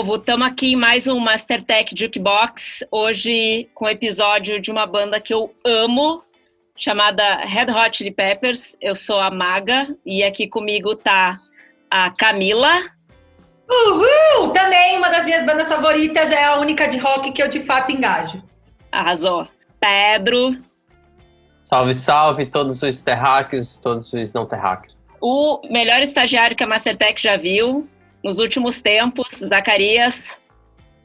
povo, estamos aqui em mais um Mastertech Jukebox. Hoje com o episódio de uma banda que eu amo, chamada Red Hot Chili Peppers. Eu sou a Maga e aqui comigo tá a Camila. Uhul! Também uma das minhas bandas favoritas, é a única de rock que eu de fato engajo. Arrasou. Pedro. Salve, salve todos os terráqueos, todos os não terráqueos. O melhor estagiário que a Mastertech já viu, nos últimos tempos, Zacarias.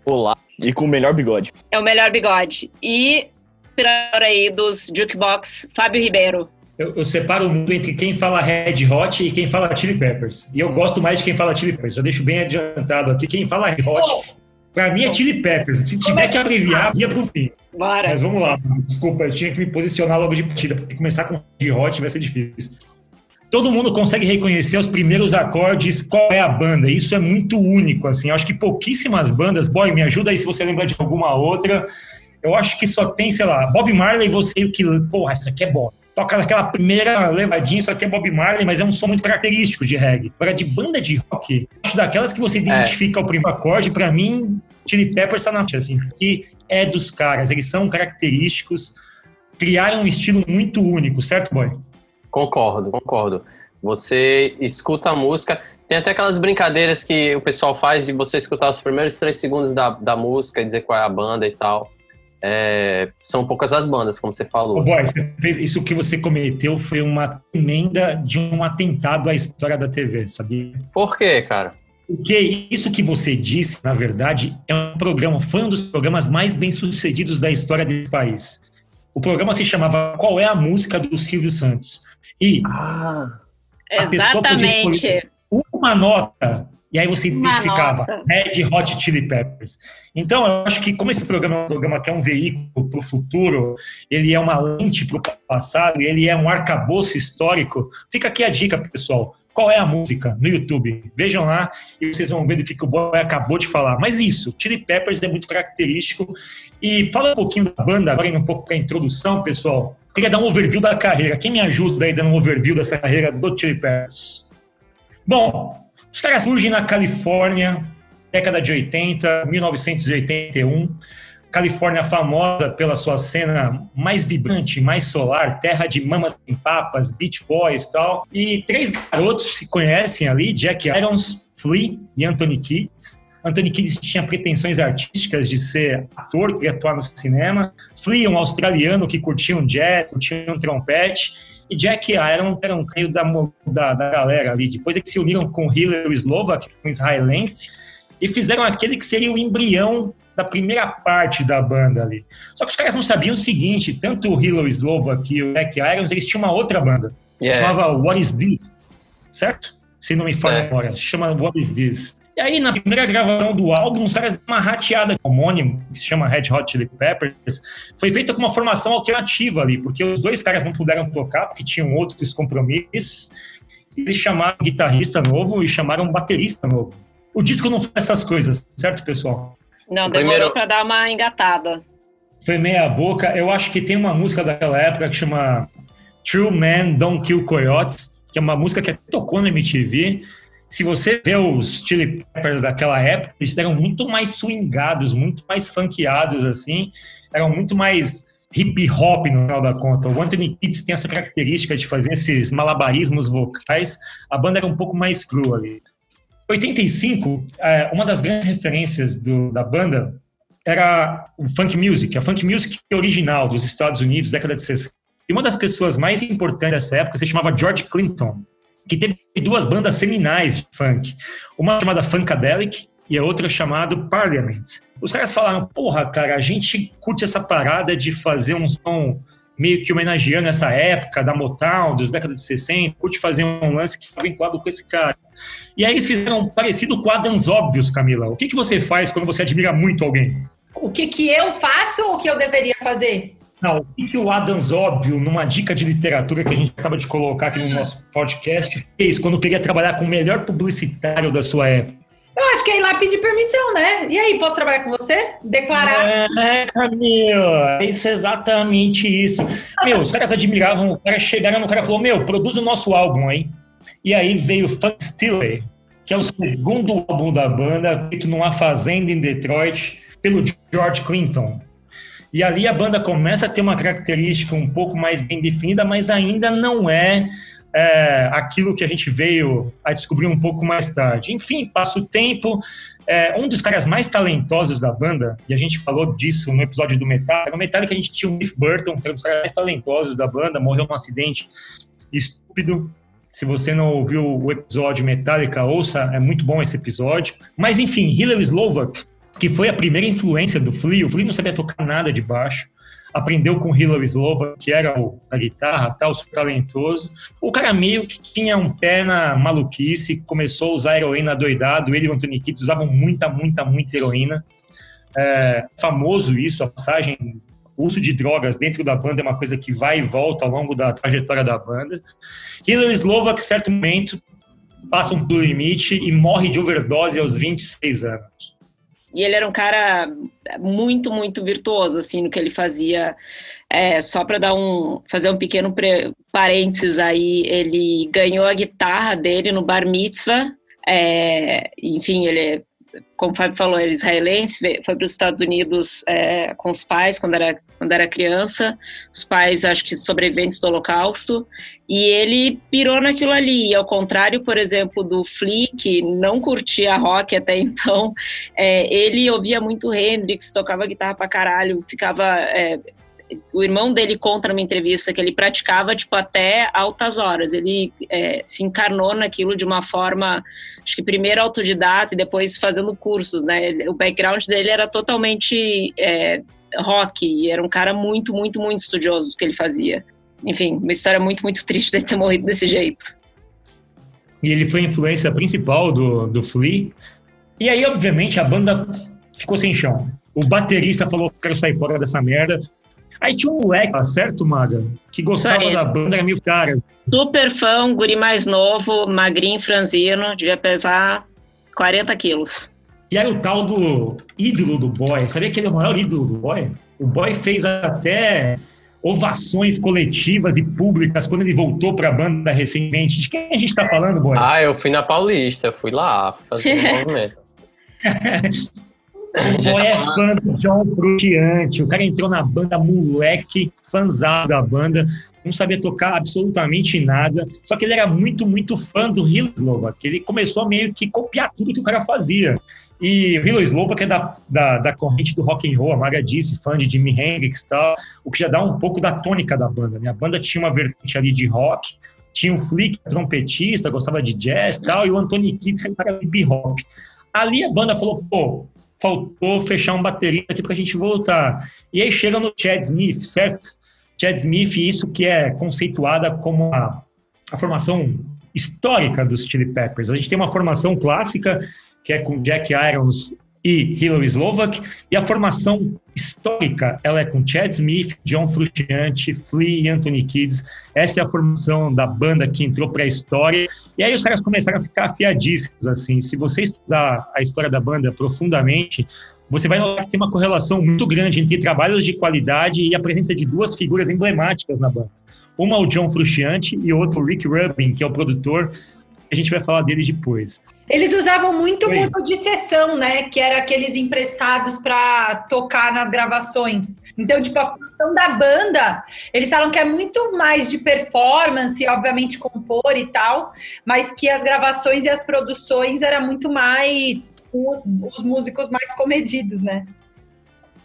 Olá, e com o melhor bigode. É o melhor bigode. E, inspirador aí dos Jukebox, Fábio Ribeiro. Eu, eu, separo o mundo entre quem fala Red Hot e quem fala Chili Peppers. E eu gosto mais de quem fala Chili Peppers. Já deixo bem adiantado aqui. Quem fala Red Hot, pra mim é Chili Peppers. Se tiver que abreviar, ia pro fim. Bora. Mas vamos lá. Desculpa, eu tinha que me posicionar logo de partida, porque começar com Red Hot vai ser difícil todo mundo consegue reconhecer os primeiros acordes, qual é a banda. Isso é muito único, assim. Eu acho que pouquíssimas bandas, boy, me ajuda aí se você lembra de alguma outra. Eu acho que só tem, sei lá, Bob Marley, você que, porra, isso aqui é bom. Toca naquela primeira levadinha, isso aqui é Bob Marley, mas é um som muito característico de reggae. Agora, de banda de rock, acho daquelas que você identifica é. o primeiro acorde, para mim, Chili Peppers tá na assim, porque é dos caras, eles são característicos, criaram um estilo muito único, certo, boy? Concordo, concordo. Você escuta a música. Tem até aquelas brincadeiras que o pessoal faz de você escutar os primeiros três segundos da, da música e dizer qual é a banda e tal. É, são poucas as bandas, como você falou. Oh, boy, isso que você cometeu foi uma emenda de um atentado à história da TV, sabia? Por quê, cara? Porque isso que você disse, na verdade, é um programa, foi um dos programas mais bem sucedidos da história desse país. O programa se chamava Qual é a Música do Silvio Santos? E ah, exatamente. uma nota e aí você identificava Red Hot Chili Peppers. Então, eu acho que como esse programa é um programa que é um veículo para o futuro, ele é uma lente para o passado, ele é um arcabouço histórico, fica aqui a dica, pessoal. Qual é a música no YouTube? Vejam lá e vocês vão ver do que, que o Boy acabou de falar. Mas isso, Chili Peppers é muito característico. E fala um pouquinho da banda, agora indo um pouco para a introdução, pessoal. Queria dar um overview da carreira. Quem me ajuda aí dando um overview dessa carreira do Chili Peppers? Bom, os caras surgem na Califórnia, década de 80, 1981. Califórnia famosa pela sua cena mais vibrante, mais solar, terra de mamas em papas, beach boys e tal. E três garotos se conhecem ali, Jack Irons, Flea e Anthony Kids. Anthony Kiedis tinha pretensões artísticas de ser ator, queria atuar no cinema. Flea, um australiano que curtia um jazz, curtia um trompete. E Jack Iron era um creio da, da, da, galera ali. Depois que se uniram com Hillary Slovak, um israelense, e fizeram aquele que seria o embrião da primeira parte da banda ali. Só que os caras não sabiam o seguinte, tanto o Hillary Slovak e o Jack Irons, eles tinham uma outra banda. Yeah. Chamava What Is This? Certo? Se não me falha agora. Chama What Is This? E aí, na primeira gravação do álbum, os caras uma rateada homônimo, que se chama Red Hot Chili Peppers, foi feita com uma formação alternativa ali, porque os dois caras não puderam tocar, porque tinham outros compromissos, e eles chamaram um guitarrista novo e chamaram um baterista novo. O disco não faz essas coisas, certo, pessoal? Não, demorou Primeiro... para dar uma engatada. Foi meia boca. Eu acho que tem uma música daquela época que chama True Men Don't Kill Coyotes, que é uma música que tocou na MTV, se você vê os Chili Peppers daquela época, eles eram muito mais swingados, muito mais funkeados, assim, eram muito mais hip hop no final da conta. O Anthony Kids tem essa característica de fazer esses malabarismos vocais. A banda era um pouco mais crua ali. 85, é, uma das grandes referências do, da banda era o funk music, a funk music original dos Estados Unidos, década de 60. E uma das pessoas mais importantes dessa época se chamava George Clinton que teve duas bandas seminais de funk. Uma chamada Funkadelic, e a outra chamado Parliament. Os caras falaram, porra, cara, a gente curte essa parada de fazer um som meio que homenageando essa época da Motown, dos décadas de 60, curte fazer um lance que está vinculado com esse cara. E aí eles fizeram um parecido com Adams Óbvios, Camila. O que, que você faz quando você admira muito alguém? O que, que eu faço ou o que eu deveria fazer? Não, o que, que o Adams Óbvio, numa dica de literatura que a gente acaba de colocar aqui no nosso podcast, fez quando queria trabalhar com o melhor publicitário da sua época? Eu acho que é ir lá pedir permissão, né? E aí, posso trabalhar com você? Declarar? É, Camila, isso é exatamente isso. Meu, os caras admiravam, o cara chegaram no cara e falou, meu, produz o nosso álbum aí. E aí veio Fun Stiller, que é o segundo álbum da banda, feito numa fazenda em Detroit, pelo George Clinton. E ali a banda começa a ter uma característica um pouco mais bem definida, mas ainda não é é, aquilo que a gente veio a descobrir um pouco mais tarde. Enfim, passa o tempo. É, um dos caras mais talentosos da banda, e a gente falou disso no episódio do Metallica, no Metallica a gente tinha o Cliff Burton, que era um dos caras mais talentosos da banda, morreu num acidente estúpido. Se você não ouviu o episódio Metallica, ouça, é muito bom esse episódio. Mas enfim, Hillary Slovak, que foi a primeira influência do Flea, o Flea não sabia tocar nada de baixo, aprendeu com Hillary Slova, que era o, a guitarra, tal, super talentoso. O cara meio que tinha um pé na maluquice, começou a usar heroína doidado, ele e o Anthony Kidd usavam muita, muita, muita heroína. É, famoso isso, a passagem, o uso de drogas dentro da banda é uma coisa que vai e volta ao longo da trajetória da banda. Hillary Slova, que certo momento passa um limite e morre de overdose aos 26 anos. E ele era um cara muito, muito virtuoso, assim, no que ele fazia. É, só para dar um, fazer um pequeno parênteses aí, ele ganhou a guitarra dele no Bar Mitzvah. É, enfim, ele como o Fábio falou, é israelense, foi para os Estados Unidos é, com os pais quando era, quando era criança, os pais, acho que sobreviventes do Holocausto, e ele pirou naquilo ali. E ao contrário, por exemplo, do Flea, que não curtia rock até então, é, ele ouvia muito Hendrix, tocava guitarra pra caralho, ficava. É, o irmão dele conta numa entrevista que ele praticava tipo até altas horas. Ele é, se encarnou naquilo de uma forma, acho que primeiro autodidata e depois fazendo cursos, né? O background dele era totalmente é, rock e era um cara muito, muito, muito estudioso do que ele fazia. Enfim, uma história muito, muito triste de ter morrido desse jeito. E ele foi a influência principal do, do Flea. E aí, obviamente, a banda ficou sem chão. O baterista falou: quero sair fora dessa merda. Aí tinha um moleque, certo, Maga? Que gostava da banda, era mil caras. Super fã, um guri mais novo, magrinho, franzino, devia pesar 40 quilos. E aí o tal do ídolo do boy, sabia que ele é o maior ídolo do boy? O boy fez até ovações coletivas e públicas quando ele voltou para a banda recentemente. De quem a gente está falando, boy? Ah, eu fui na Paulista, fui lá fazer um movimento. O boy é fã do John Frutiante. O cara entrou na banda moleque, fãzado da banda, não sabia tocar absolutamente nada. Só que ele era muito, muito fã do Hilo Slovak. Ele começou a meio que copiar tudo que o cara fazia. E o Hilo Slovak é da, da, da, corrente do rock and roll, a Maga disse, fã de Jimi Hendrix e tal, o que já dá um pouco da tônica da banda. Né? A banda tinha uma vertente ali de rock, tinha o Flick, trompetista, gostava de jazz e tal, e o Anthony Kidd, que era de hip-hop. Ali a banda falou, pô, faltou fechar um baterista aqui para a gente voltar. E aí chega no Chad Smith, certo? Chad Smith, isso que é conceituada como a, a formação histórica dos Chili Peppers. A gente tem uma formação clássica, que é com Jack Irons e Hillary Slovak, e a formação histórica, ela é com Chad Smith, John Frusciante, Flea e Anthony Kids. Essa é a formação da banda que entrou para a história. E aí os caras começaram a ficar afiadíssimos, assim. Se você estudar a história da banda profundamente, você vai notar que tem uma correlação muito grande entre trabalhos de qualidade e a presença de duas figuras emblemáticas na banda. Uma o John Frusciante e outro o Rick Rubin, que é o produtor. A gente vai falar dele depois. Eles usavam muito Oi. músico de sessão, né? Que era aqueles emprestados para tocar nas gravações. Então, tipo, a função da banda, eles falam que é muito mais de performance, obviamente compor e tal, mas que as gravações e as produções era muito mais os, os músicos mais comedidos, né?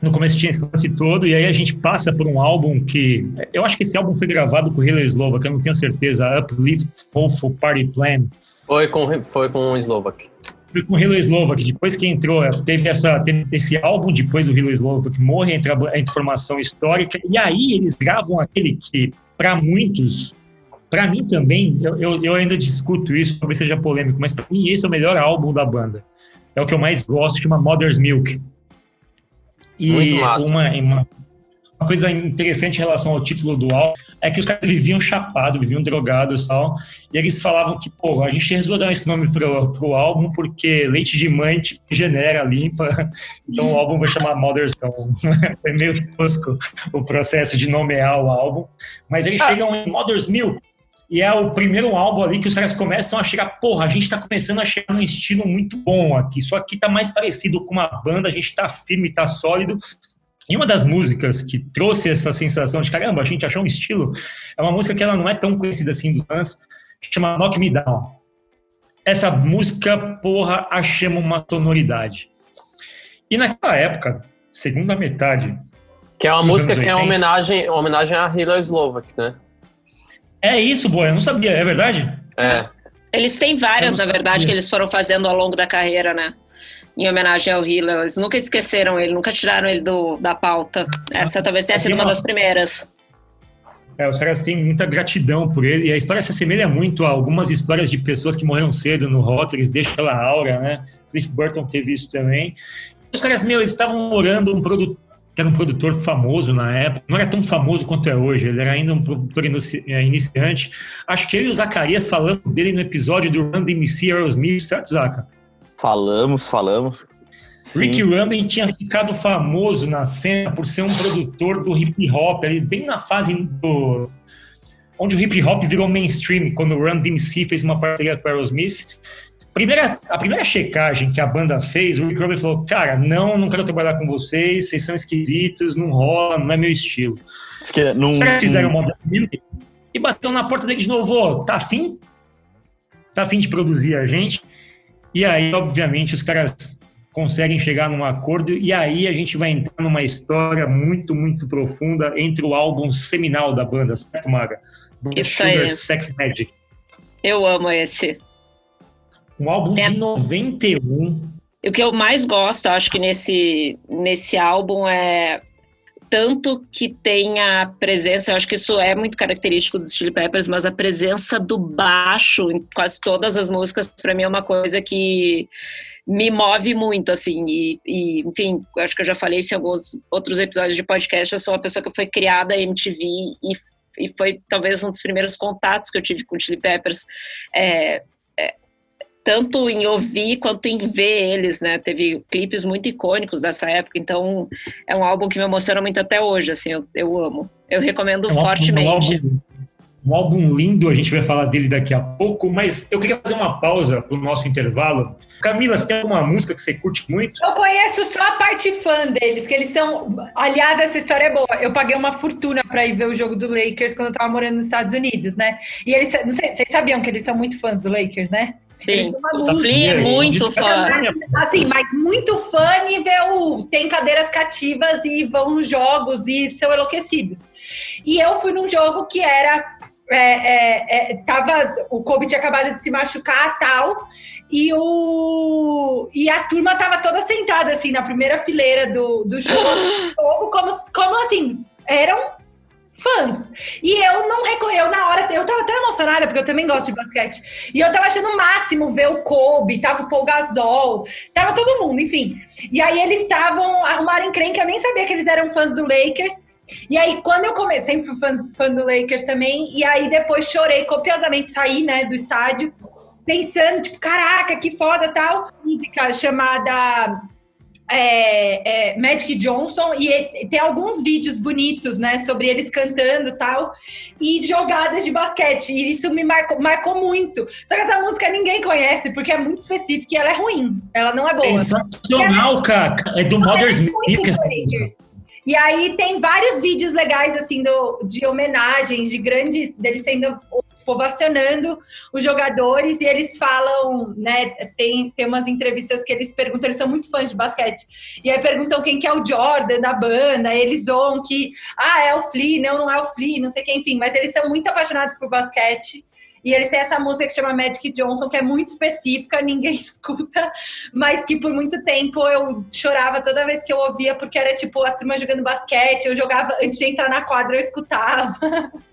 No começo tinha esse lance todo, e aí a gente passa por um álbum que. Eu acho que esse álbum foi gravado com o Hiller Slova, que eu não tenho certeza. Uplift Hopeful Party Plan foi com, foi com o Slovak. foi com o Hilo Slovak, depois que entrou, teve, essa, teve esse álbum depois do Hilo Slovak, morre entre a, informação histórica, e aí eles gravam aquele que, para muitos, para mim também, eu, eu, eu, ainda discuto isso, talvez seja polêmico, mas para mim esse é o melhor álbum da banda. É o que eu mais gosto, chama Mother's Milk. E uma, uma, coisa interessante em relação ao título do álbum é que os caras viviam chapados, viviam drogados e tal. E eles falavam que, pô, a gente resolveu dar esse nome pro, pro álbum porque leite de mãe tipo, genera, limpa. Então o álbum vai chamar Mother's Então foi meio tosco o processo de nomear o álbum. Mas eles ah. chegam em Mother's Milk. E é o primeiro álbum ali que os caras começam a chegar, porra, a gente tá começando a chegar num estilo muito bom aqui. Isso aqui tá mais parecido com uma banda, a gente tá firme, tá sólido. E uma das músicas que trouxe essa sensação de caramba, a gente achou um estilo, é uma música que ela não é tão conhecida assim dos fãs, que chama Knock Me Down. Essa música, porra, achamos uma sonoridade. E naquela época, segunda metade. Que é uma música que 80, é uma homenagem, uma homenagem a Hilo Slovak, né? É isso, boa, eu não sabia, é verdade? É. Eles têm várias, na verdade, que eles foram fazendo ao longo da carreira, né? em homenagem ao Hiller. Eles nunca esqueceram ele, nunca tiraram ele do, da pauta. Essa talvez tenha sido uma das primeiras. É, os caras têm muita gratidão por ele, e a história se assemelha muito a algumas histórias de pessoas que morreram cedo no rock, eles deixam aquela aura, né? Cliff Burton teve isso também. Os caras, meu, eles estavam morando um produtor, que era um produtor famoso na época, não era tão famoso quanto é hoje, ele era ainda um produtor é, iniciante. Acho que eu e o Zacarias falamos dele no episódio do Run DMC Aerosmith, certo, Zaca? Falamos, falamos. Sim. Rick Rubin tinha ficado famoso na cena por ser um produtor do hip hop, ali bem na fase do onde o hip hop virou mainstream, quando o Run DMC fez uma parceria com o Aerosmith. Primeira, a primeira checagem que a banda fez, o Rick Rubin falou: Cara, não, não quero trabalhar com vocês, vocês são esquisitos, não rola, não é meu estilo. Que não, Os caras fizeram uma e bateu na porta dele de novo: Tá afim? Tá afim de produzir a gente? E aí, obviamente, os caras conseguem chegar num acordo e aí a gente vai entrar numa história muito, muito profunda entre o álbum seminal da banda, certo, Maga? Isso Sugar aí. Sex Magic. Eu amo esse. Um álbum é. de 91. O que eu mais gosto, acho que nesse, nesse álbum é tanto que tem a presença, eu acho que isso é muito característico dos Chili Peppers, mas a presença do baixo em quase todas as músicas, para mim é uma coisa que me move muito, assim, e, e, enfim, acho que eu já falei isso em alguns outros episódios de podcast, eu sou uma pessoa que foi criada em MTV e, e foi talvez um dos primeiros contatos que eu tive com Chili Peppers, é, tanto em ouvir quanto em ver eles, né? Teve clipes muito icônicos dessa época, então é um álbum que me emociona muito até hoje, assim, eu, eu amo. Eu recomendo é um fortemente. Álbum, um álbum lindo, a gente vai falar dele daqui a pouco, mas eu queria fazer uma pausa para o nosso intervalo. Camila, você tem alguma música que você curte muito? Eu conheço só a parte fã deles, que eles são. Aliás, essa história é boa. Eu paguei uma fortuna para ir ver o jogo do Lakers quando eu estava morando nos Estados Unidos, né? E eles, não sei, vocês sabiam que eles são muito fãs do Lakers, né? Sim, o Flea é muito fã. Assim, mas muito fã nível tem cadeiras cativas e vão nos jogos e são enlouquecidos. E eu fui num jogo que era é, é, é, tava, o Kobe tinha acabado de se machucar tal, e, o, e a turma tava toda sentada assim na primeira fileira do, do jogo, como, como assim, eram fãs. E eu não recorreu na hora, eu tava até emocionada, porque eu também gosto de basquete. E eu tava achando o máximo ver o Kobe, tava o Paul Gasol, tava todo mundo, enfim. E aí eles estavam, arrumaram encrenca, eu nem sabia que eles eram fãs do Lakers. E aí, quando eu comecei, sempre fui fã, fã, do Lakers também, e aí depois chorei copiosamente, saí, né, do estádio, pensando, tipo, caraca, que foda tal. Música chamada é, é, Magic Johnson e tem alguns vídeos bonitos, né, sobre eles cantando tal e jogadas de basquete. E isso me marcou, marcou muito. Só que essa música ninguém conhece porque é muito específica e ela é ruim. Ela não é boa. Sensacional, cara. É do Mother's Milk. E aí tem vários vídeos legais, assim, do, de homenagens, de grandes, deles sendo ovacionando os jogadores e eles falam, né, tem, tem umas entrevistas que eles perguntam, eles são muito fãs de basquete, e aí perguntam quem que é o Jordan da banda, eles zoam que, ah, é o Flea, não, não é o Flea, não sei quem, enfim, mas eles são muito apaixonados por basquete, E eles têm essa música que chama Magic Johnson, que é muito específica, ninguém escuta, mas que por muito tempo eu chorava toda vez que eu ouvia, porque era tipo a turma jogando basquete, eu jogava antes de entrar na quadra, eu escutava.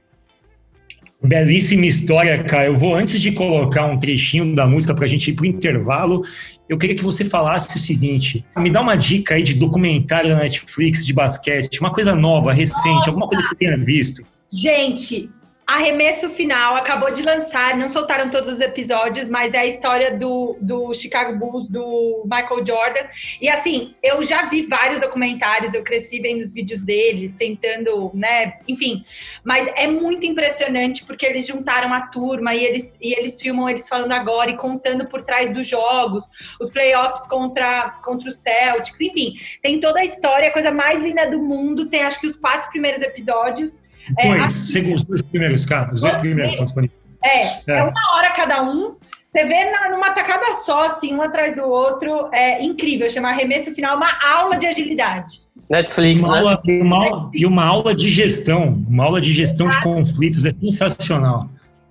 Belíssima história, cara. Eu vou, antes de colocar um trechinho da música para a gente ir para o intervalo, eu queria que você falasse o seguinte: me dá uma dica aí de documentário da Netflix de basquete, uma coisa nova, recente, alguma coisa que você tenha visto. Gente, Arremesso Final acabou de lançar, não soltaram todos os episódios, mas é a história do, do Chicago Bulls, do Michael Jordan. E assim, eu já vi vários documentários, eu cresci vendo os vídeos deles, tentando, né, enfim. Mas é muito impressionante porque eles juntaram a turma e eles, e eles filmam eles falando agora e contando por trás dos jogos, os playoffs contra, contra o Celtics, enfim. Tem toda a história, a coisa mais linda do mundo. Tem acho que os quatro primeiros episódios. É, Dois, assim, segundo os dois primeiros, cara. Os dois primeiros estão disponíveis. É, é, é uma hora cada um. Você vê na, numa tacada só, assim, um atrás do outro. É incrível. Chama Arremesso Final, uma aula de agilidade. Netflix, uma né? Aula, e, uma, e uma aula de gestão. Uma aula de gestão Exato. de conflitos. É sensacional.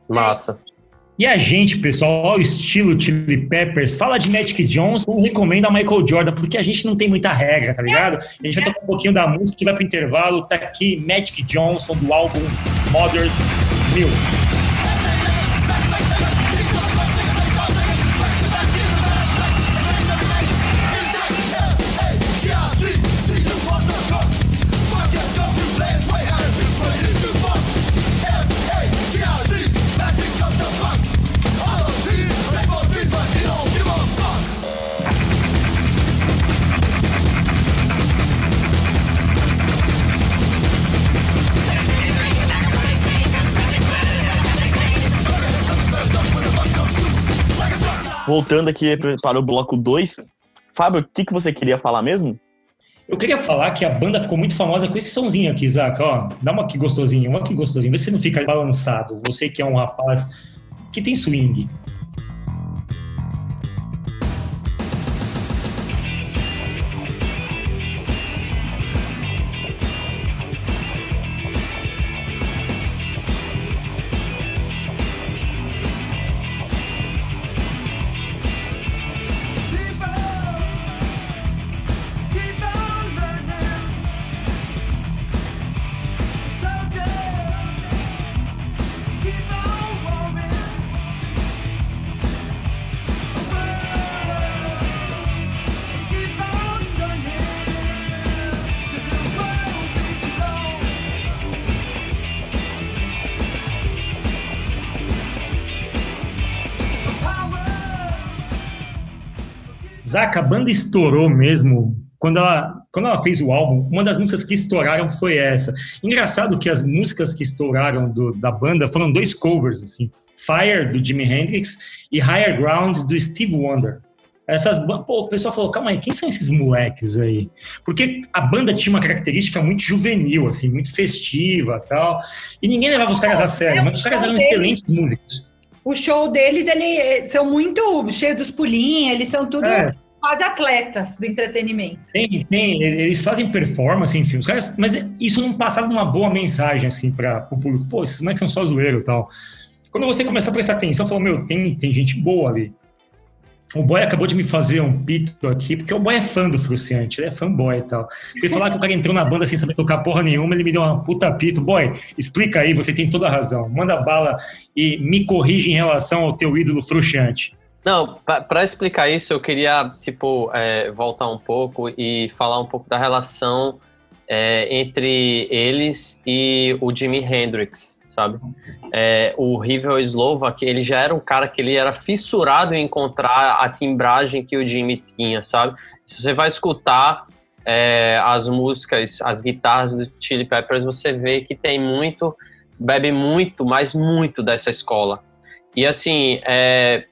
Massa. E a gente, pessoal, estilo Chili Peppers, fala de Magic Johnson, recomenda Michael Jordan, porque a gente não tem muita regra, tá ligado? A gente vai tocar um pouquinho da música e vai pro intervalo. Tá aqui Magic Johnson do álbum Mothers Milk. Voltando aqui para o bloco 2, Fábio, o que, que você queria falar mesmo? Eu queria falar que a banda ficou muito famosa com esse sonzinho aqui, Isaac. Ó, dá uma aqui gostosinho, uma aqui gostosinho. Vê se não fica balançado. Você que é um rapaz que tem swing. Zaca, a banda estourou mesmo quando ela, quando ela fez o álbum, uma das músicas que estouraram foi essa. Engraçado que as músicas que estouraram do, da banda foram dois covers, assim. Fire, do Jimi Hendrix, e Higher Ground, do Steve Wonder. Essas, pô, o pessoal falou, calma aí, quem são esses moleques aí? Porque a banda tinha uma característica muito juvenil, assim, muito festiva tal, e ninguém levava os caras a sério, mas os caras eram excelentes músicos. O show deles, eles são muito cheios dos pulinhos, eles são tudo... É quase atletas do entretenimento. Tem, tem, eles fazem performance, os caras, mas isso não passava uma boa mensagem, assim, para o público. Pô, esses moleques são só zoeiro e tal. Quando você começa a prestar atenção, falou, meu, tem, tem gente boa ali. O boy acabou de me fazer um pito aqui, porque o boy é fã do Fruciante, ele é fanboy e tal. Fui falar que o cara entrou na banda sem saber tocar porra nenhuma, ele me deu uma puta pito. Boy, explica aí, você tem toda a razão. Manda bala e me corrige em relação ao teu ídolo Fruciante. Não, para explicar isso, eu queria, tipo, é, voltar um pouco e falar um pouco da relação é, entre eles e o Jimi Hendrix, sabe? É, o Rivel Slovak, ele já era um cara que ele era fissurado em encontrar a timbragem que o Jimmy tinha, sabe? Se você vai escutar é, as músicas, as guitarras do Chili Peppers, você vê que tem muito, bebe muito, mas muito dessa escola. E assim, é,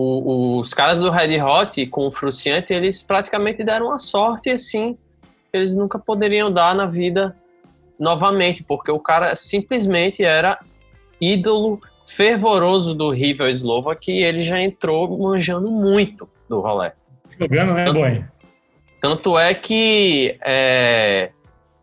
o, os caras do Red Hot com o Fruciante, eles praticamente deram uma sorte assim, eles nunca poderiam dar na vida novamente, porque o cara simplesmente era ídolo fervoroso do River Slovak e ele já entrou manjando muito do rolê. Jogando, né, tanto, boy? Tanto é que é,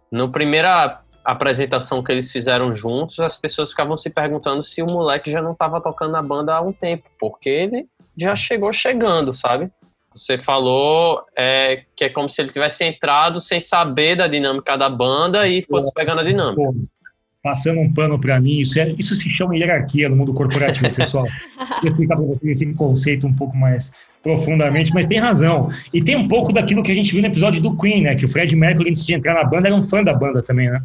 no primeira apresentação que eles fizeram juntos, as pessoas ficavam se perguntando se o moleque já não estava tocando na banda há um tempo, porque ele já chegou chegando, sabe? Você falou é, que é como se ele tivesse entrado sem saber da dinâmica da banda e fosse pegando a dinâmica. Pô, passando um pano para mim, isso, é, isso se chama hierarquia no mundo corporativo, pessoal. Vou explicar para vocês esse conceito um pouco mais profundamente, mas tem razão. E tem um pouco daquilo que a gente viu no episódio do Queen, né? Que o Fred Mercury, antes de entrar na banda, era um fã da banda também, né?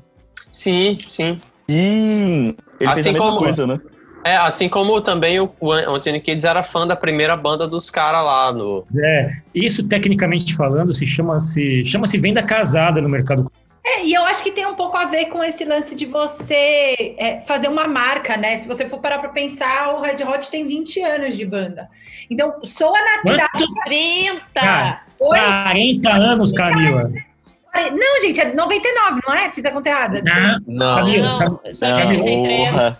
Sim, sim. Sim, ele assim fez a mesma como, coisa, né? É, assim como também o Anthony Kids era fã da primeira banda dos caras lá no. É, isso tecnicamente falando se chama-se chama-se venda casada no mercado. É, e eu acho que tem um pouco a ver com esse lance de você é, fazer uma marca, né? Se você for parar para pensar, o Red Hot tem 20 anos de banda. Então, soa natural. Quanto? 30! Ah, 40 anos, Camila. Não, gente, é 99, não é? Fiz a conta errada. Não, não. Camila, não, Camila,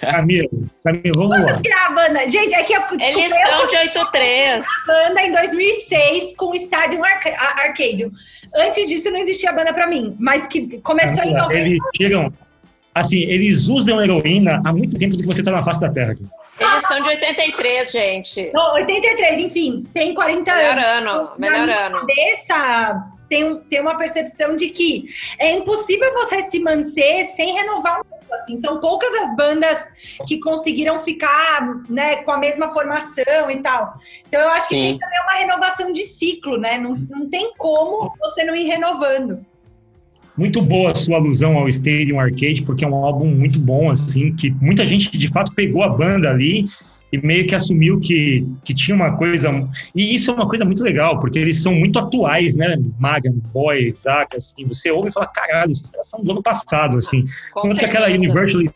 Camila, Camila, vamos lá. criar a banda? Gente, é que eu desculpa, Eles são de 83. A banda em 2006 com o Stadium Arcadium. Antes disso não existia banda pra mim, mas que começou Camila, em 99. Eles chegam, assim, eles usam heroína há muito tempo do que você tá na face da Terra. Eles são de 83, gente. Não, 83, enfim, tem 40 melhor anos. Ano, melhor ano. Cabeça, tem, tem uma percepção de que é impossível você se manter sem renovar um assim, são poucas as bandas que conseguiram ficar, né, com a mesma formação e tal. Então eu acho que Sim. tem também uma renovação de ciclo, né? Não, não tem como você não ir renovando. Muito boa a sua alusão ao Stadium Arcade, porque é um álbum muito bom, assim, que muita gente de fato pegou a banda ali e meio que assumiu que, que tinha uma coisa. E isso é uma coisa muito legal, porque eles são muito atuais, né? Magan, Boy, Isaac, assim. Você ouve e fala, caralho, esses caras são do ano passado, assim. Quanto que aquela Universally,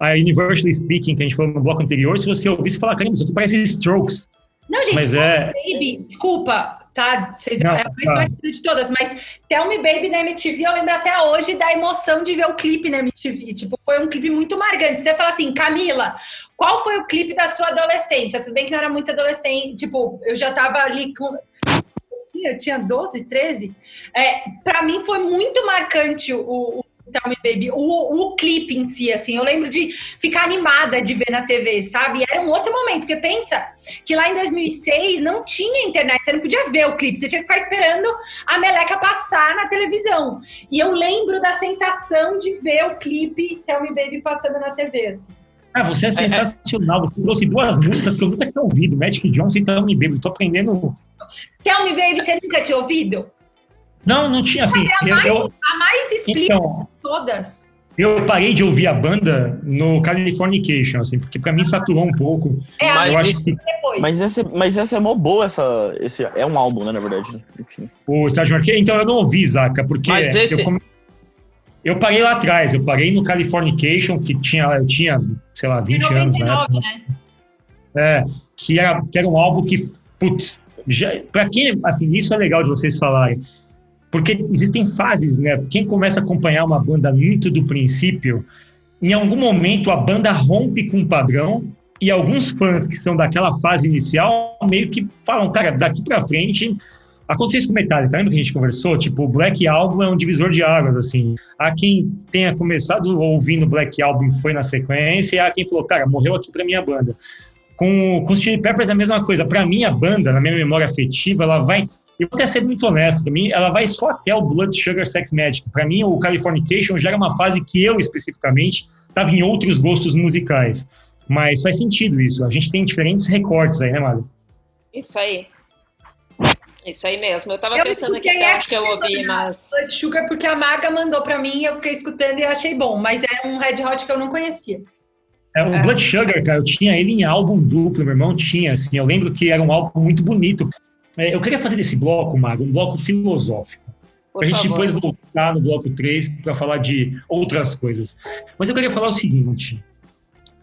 a Universally Speaking que a gente falou no bloco anterior, se você ouvir, você fala, caramba, isso aqui parece Strokes. Não, gente, mas é... Baby, desculpa, tá? Vocês não, é a mais tá. de todas, mas Tell Me Baby na MTV, eu lembro até hoje da emoção de ver o clipe na MTV. Tipo, foi um clipe muito marcante. Você fala assim, Camila, qual foi o clipe da sua adolescência? Tudo bem que não era muito adolescente, tipo, eu já tava ali com. Eu tinha 12, 13. É, para mim foi muito marcante o, o Tell Me Baby, o, o clipe em si, assim, eu lembro de ficar animada de ver na TV, sabe? Era um outro momento, porque pensa que lá em 2006 não tinha internet, você não podia ver o clipe, você tinha que ficar esperando a meleca passar na televisão. E eu lembro da sensação de ver o clipe Tell Me Baby passando na TV, assim. Ah, você é, é, é sensacional. Você trouxe duas músicas que eu nunca tinha ouvido, Magic Johnson e Tell Me Baby. Tô aprendendo. Tell Me Baby, você nunca tinha ouvido? Não, não tinha assim. É a, mais, eu, a mais explícita então, de todas. Eu parei de ouvir a banda no Californication, assim, porque pra mim saturou um pouco. É, mas, eu acho que... mas, essa, mas essa é mó boa, essa, esse, é um álbum, né, na verdade. Enfim. O Sérgio Marquês, então eu não ouvi, Zaca, porque esse... eu, eu, parei lá atrás, eu parei no Californication, que tinha, eu tinha, sei lá, 20 99, anos. 99, né? É, que era, que era um álbum que, putz, já, pra quem, assim, isso é legal de vocês falarem porque existem fases, né? Quem começa a acompanhar uma banda muito do princípio, em algum momento a banda rompe com um padrão e alguns fãs que são daquela fase inicial meio que falam, cara, daqui para frente Aconteceu isso com Metallica, lembra que a gente conversou? Tipo, o Black Album é um divisor de águas, assim. Há quem tenha começado ouvindo Black Album e foi na sequência, e há quem falou, cara, morreu aqui pra minha banda. Com, com os Chili Peppers é a mesma coisa. Para mim, a banda, na minha memória afetiva, ela vai eu vou até ser muito honesto, para mim, ela vai só até o Blood Sugar Sex Magic. Para mim, o Californication já era uma fase que eu, especificamente, estava em outros gostos musicais. Mas faz sentido isso. A gente tem diferentes recortes aí, né, Mário? Isso aí. Isso aí mesmo. Eu tava eu pensando aqui onde que eu ouvi, mas. Blood Sugar, porque a Maga mandou para mim, eu fiquei escutando e achei bom. Mas era um Red Hot que eu não conhecia. É, o Blood Sugar, cara, eu tinha ele em álbum duplo, meu irmão tinha, assim, eu lembro que era um álbum muito bonito. É, eu queria fazer desse bloco, Mago, um bloco filosófico. Para a gente favor. depois voltar no bloco 3 para falar de outras coisas. Mas eu queria falar o seguinte: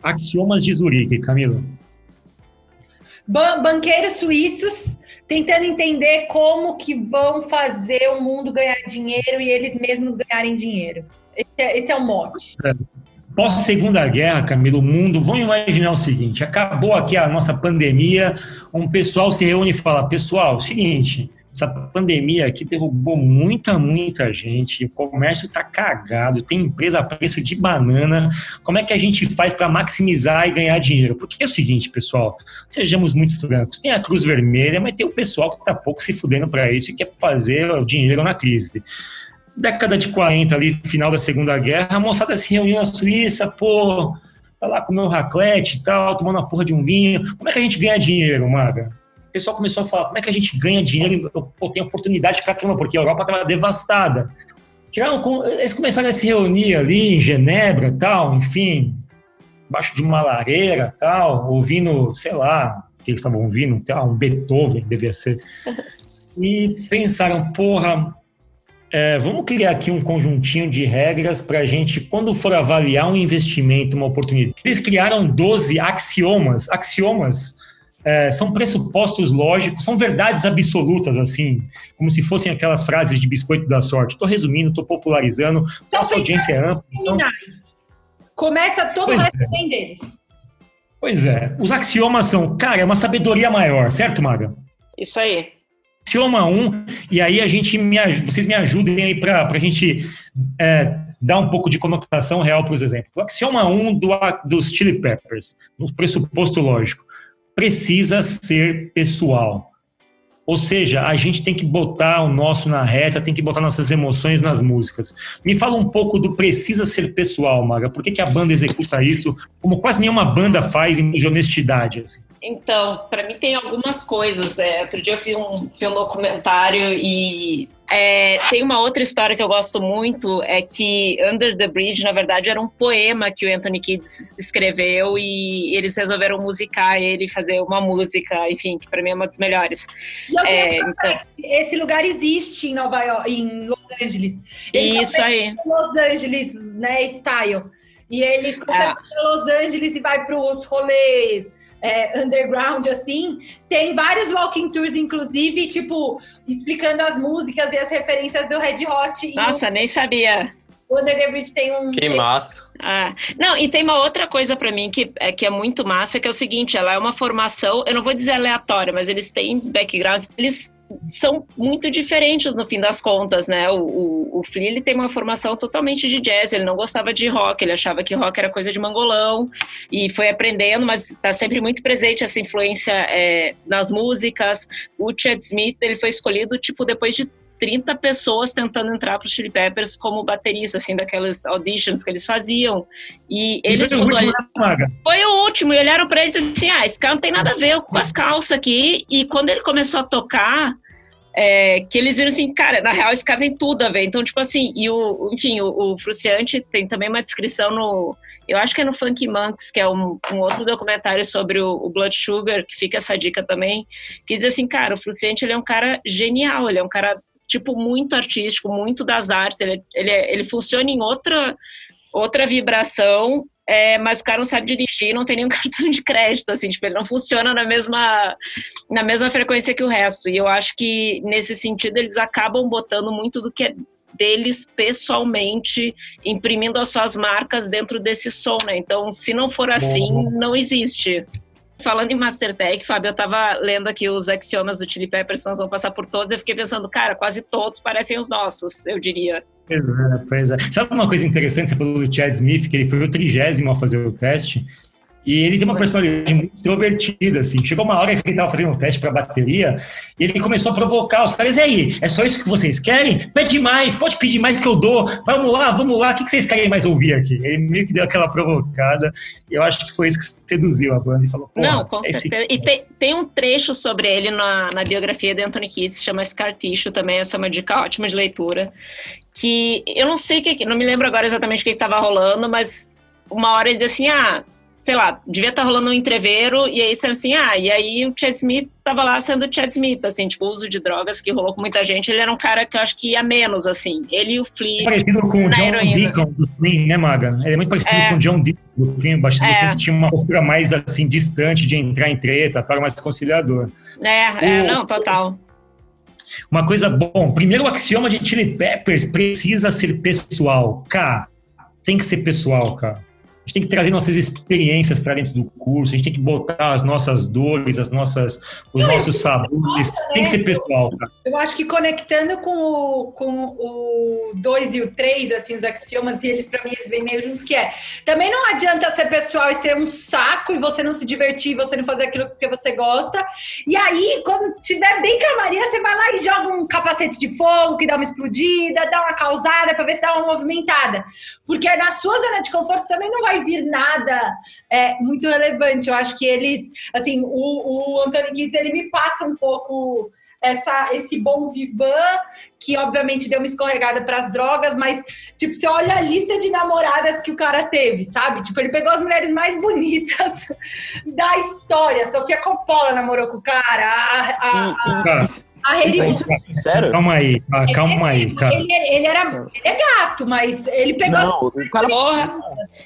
axiomas de Zurique, Camila. Ban banqueiros suíços tentando entender como que vão fazer o mundo ganhar dinheiro e eles mesmos ganharem dinheiro. Esse é, esse é o mote. É. Pós Segunda Guerra, Camilo, o mundo, vamos imaginar o seguinte: acabou aqui a nossa pandemia, um pessoal se reúne e fala, pessoal, seguinte, essa pandemia aqui derrubou muita, muita gente. O comércio está cagado, tem empresa a preço de banana. Como é que a gente faz para maximizar e ganhar dinheiro? Porque é o seguinte, pessoal, sejamos muito francos: tem a Cruz Vermelha, mas tem o pessoal que está pouco se fudendo para isso e quer fazer o dinheiro na crise. Década de 40, ali, final da Segunda Guerra, a moçada se reuniu na Suíça, pô, tá lá comendo raclete e tal, tomando a porra de um vinho. Como é que a gente ganha dinheiro, Maga? o pessoal começou a falar como é que a gente ganha dinheiro, eu, tenho oportunidade para caramba, porque a Europa estava devastada. Eles começaram a se reunir ali em Genebra tal, enfim, embaixo de uma lareira tal, ouvindo, sei lá, o que eles estavam ouvindo, tal, um Beethoven, devia ser. E pensaram, porra, é, vamos criar aqui um conjuntinho de regras para a gente, quando for avaliar um investimento, uma oportunidade. Eles criaram 12 axiomas, axiomas é, são pressupostos lógicos, são verdades absolutas, assim, como se fossem aquelas frases de biscoito da sorte. Estou resumindo, estou popularizando, nossa audiência é ampla. Então... Começa todo pois o resto é. deles. Pois é, os axiomas são, cara, é uma sabedoria maior, certo, Maga? Isso aí. Axioma 1, um, e aí a gente me, vocês me ajudem aí para a gente é, dar um pouco de conotação real para os exemplos. O axioma 1 um do, dos Chili Peppers, no pressuposto lógico precisa ser pessoal. Ou seja, a gente tem que botar o nosso na reta, tem que botar nossas emoções nas músicas. Me fala um pouco do precisa ser pessoal, Maga. Por que, que a banda executa isso como quase nenhuma banda faz em de honestidade? Assim? Então, para mim tem algumas coisas. É, outro dia eu fiz um, fiz um documentário e é, tem uma outra história que eu gosto muito, é que Under the Bridge, na verdade, era um poema que o Anthony Kidd escreveu e eles resolveram musicar ele, fazer uma música, enfim, que para mim é uma das melhores. É, então... Esse lugar existe em Nova York, em Los Angeles. Eles Isso aí. Los Angeles, né, style. E eles conseguem é. Los Angeles e vai para os rolês é, underground, assim. Tem vários walking tours, inclusive, tipo, explicando as músicas e as referências do Red Hot. Nossa, nem sabia. O Under the Bridge tem um. Que tem... massa. Ah, não, e tem uma outra coisa para mim que é, que é muito massa, que é o seguinte: ela é uma formação, eu não vou dizer aleatória, mas eles têm backgrounds, eles são muito diferentes no fim das contas, né? O, o, o Flea, ele tem uma formação totalmente de jazz, ele não gostava de rock, ele achava que rock era coisa de mangolão e foi aprendendo, mas está sempre muito presente essa influência é, nas músicas. O Chad Smith, ele foi escolhido, tipo, depois de 30 pessoas tentando entrar para os Chili Peppers como baterista, assim, daquelas auditions que eles faziam. E eles foi o último, né, Foi o último, e olharam para eles assim: ah, esse cara não tem nada a ver com as calças aqui. E quando ele começou a tocar, é, que eles viram assim, cara, na real esse cara tem tudo a ver. Então, tipo assim, e o, enfim, o, o Fruciante tem também uma descrição no, eu acho que é no Funky Monks, que é um, um outro documentário sobre o, o, Blood Sugar, que fica essa dica também, que diz assim, cara, o Fruciante ele é um cara genial, ele é um cara, tipo, muito artístico, muito das artes, ele, ele, ele funciona em outra, outra vibração é, mas o cara não sabe dirigir e não tem nenhum cartão de crédito, assim, tipo, ele não funciona na mesma, na mesma frequência que o resto. E eu acho que, nesse sentido, eles acabam botando muito do que é deles pessoalmente, imprimindo as suas marcas dentro desse som, né? Então, se não for assim, não existe. Falando em Mastertech, Fábio, eu tava lendo aqui os axiomas do Chili Peppers, nós vamos passar por todos, eu fiquei pensando, cara, quase todos parecem os nossos, eu diria. Pois é, pois é. Sabe uma coisa interessante? Você falou do Chad Smith, que ele foi o trigésimo a fazer o teste. E ele tem uma personalidade muito extrovertida, assim. Chegou uma hora que ele estava fazendo um teste para bateria e ele começou a provocar os caras. E aí, é só isso que vocês querem? Pede mais, pode pedir mais que eu dou. Vamos lá, vamos lá. O que vocês querem mais ouvir aqui? Ele meio que deu aquela provocada. E eu acho que foi isso que seduziu a banda. E falou, Não, com certeza. E tem, tem, um trecho sobre ele na, na biografia de Anthony Kidd, se chama Scar Tissue, também. Essa é uma dica ótima de leitura que eu não sei o que, não me lembro agora exatamente o que estava rolando, mas uma hora ele disse assim, ah, sei lá, devia estar tá rolando um entreveiro, e aí sendo assim, ah, e aí o Chad Smith tava lá sendo Chad Smith, assim, tipo, o uso de drogas que rolou com muita gente, ele era um cara que eu acho que ia menos, assim, ele e o Flea. É parecido com o John heroína. Deacon do Queen, né, Maga? Ele é muito parecido é. com o John Deacon do Queen, o baixista é. que tinha uma postura mais, assim, distante de entrar em treta, para mais conciliador. É, é, o, não, total. Uma coisa, bom, primeiro o axioma de Chili Peppers precisa ser pessoal. K, tem que ser pessoal, cara. A gente tem que trazer nossas experiências para dentro do curso, a gente tem que botar as nossas dores, as nossas, os Não, nossos sabores. Tem que ser pessoal, cara. Eu acho que conectando com o, com o 2 e o 3, assim, os axiomas, e eles, para mim, eles vêm meio juntos, que é. Também não adianta ser pessoal e ser um saco e você não se divertir, você não fazer aquilo porque você gosta. E aí, quando tiver bem calmaria, você vai lá e joga um capacete de fogo que dá uma explodida, dá uma causada para ver se dá uma movimentada. Porque na sua zona de conforto também não vai vai vir nada é, muito relevante. Eu acho que eles, assim, o, o Anthony Kids, ele me passa um pouco essa, esse bom vivan, que obviamente deu uma escorregada para as drogas, mas, tipo, você olha a lista de namoradas que o cara teve, sabe? Tipo, ele pegou as mulheres mais bonitas da história. Sofia Coppola namorou com o cara. A, a, a, a Sério? Calma aí, calma aí, cara. Ele, ele, era, ele é gato, mas ele pegou. Não, o cara... Porra,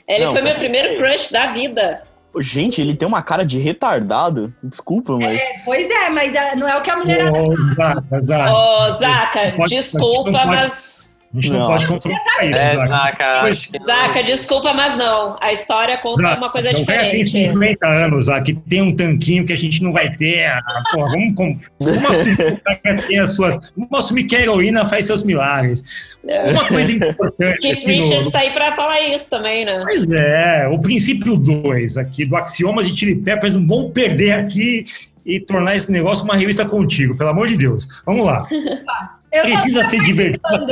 ele não, foi meu primeiro crush da vida. Gente, ele tem uma cara de retardado. Desculpa, mas. É, pois é, mas não é o que a mulher. Ô, Zaca, Zaca. Ô, Zaca, desculpa, mas a gente não, não pode confrontar isso, é, Zaca. Zaca, desculpa, mas não. A história conta Zaca, uma coisa diferente. tem 50 anos, Zaca, tem um tanquinho que a gente não vai ter. Ah, porra, vamos, vamos, assumir que a sua. Vamos assumir que a heroína faz seus milagres. Uma coisa importante. Keith Richards está aí para falar isso também, né? Pois é, o princípio 2 aqui do Axiomas de Chili Peppers não vão perder aqui e tornar esse negócio uma revista contigo, pelo amor de Deus. Vamos lá. Eu Precisa ser divertido.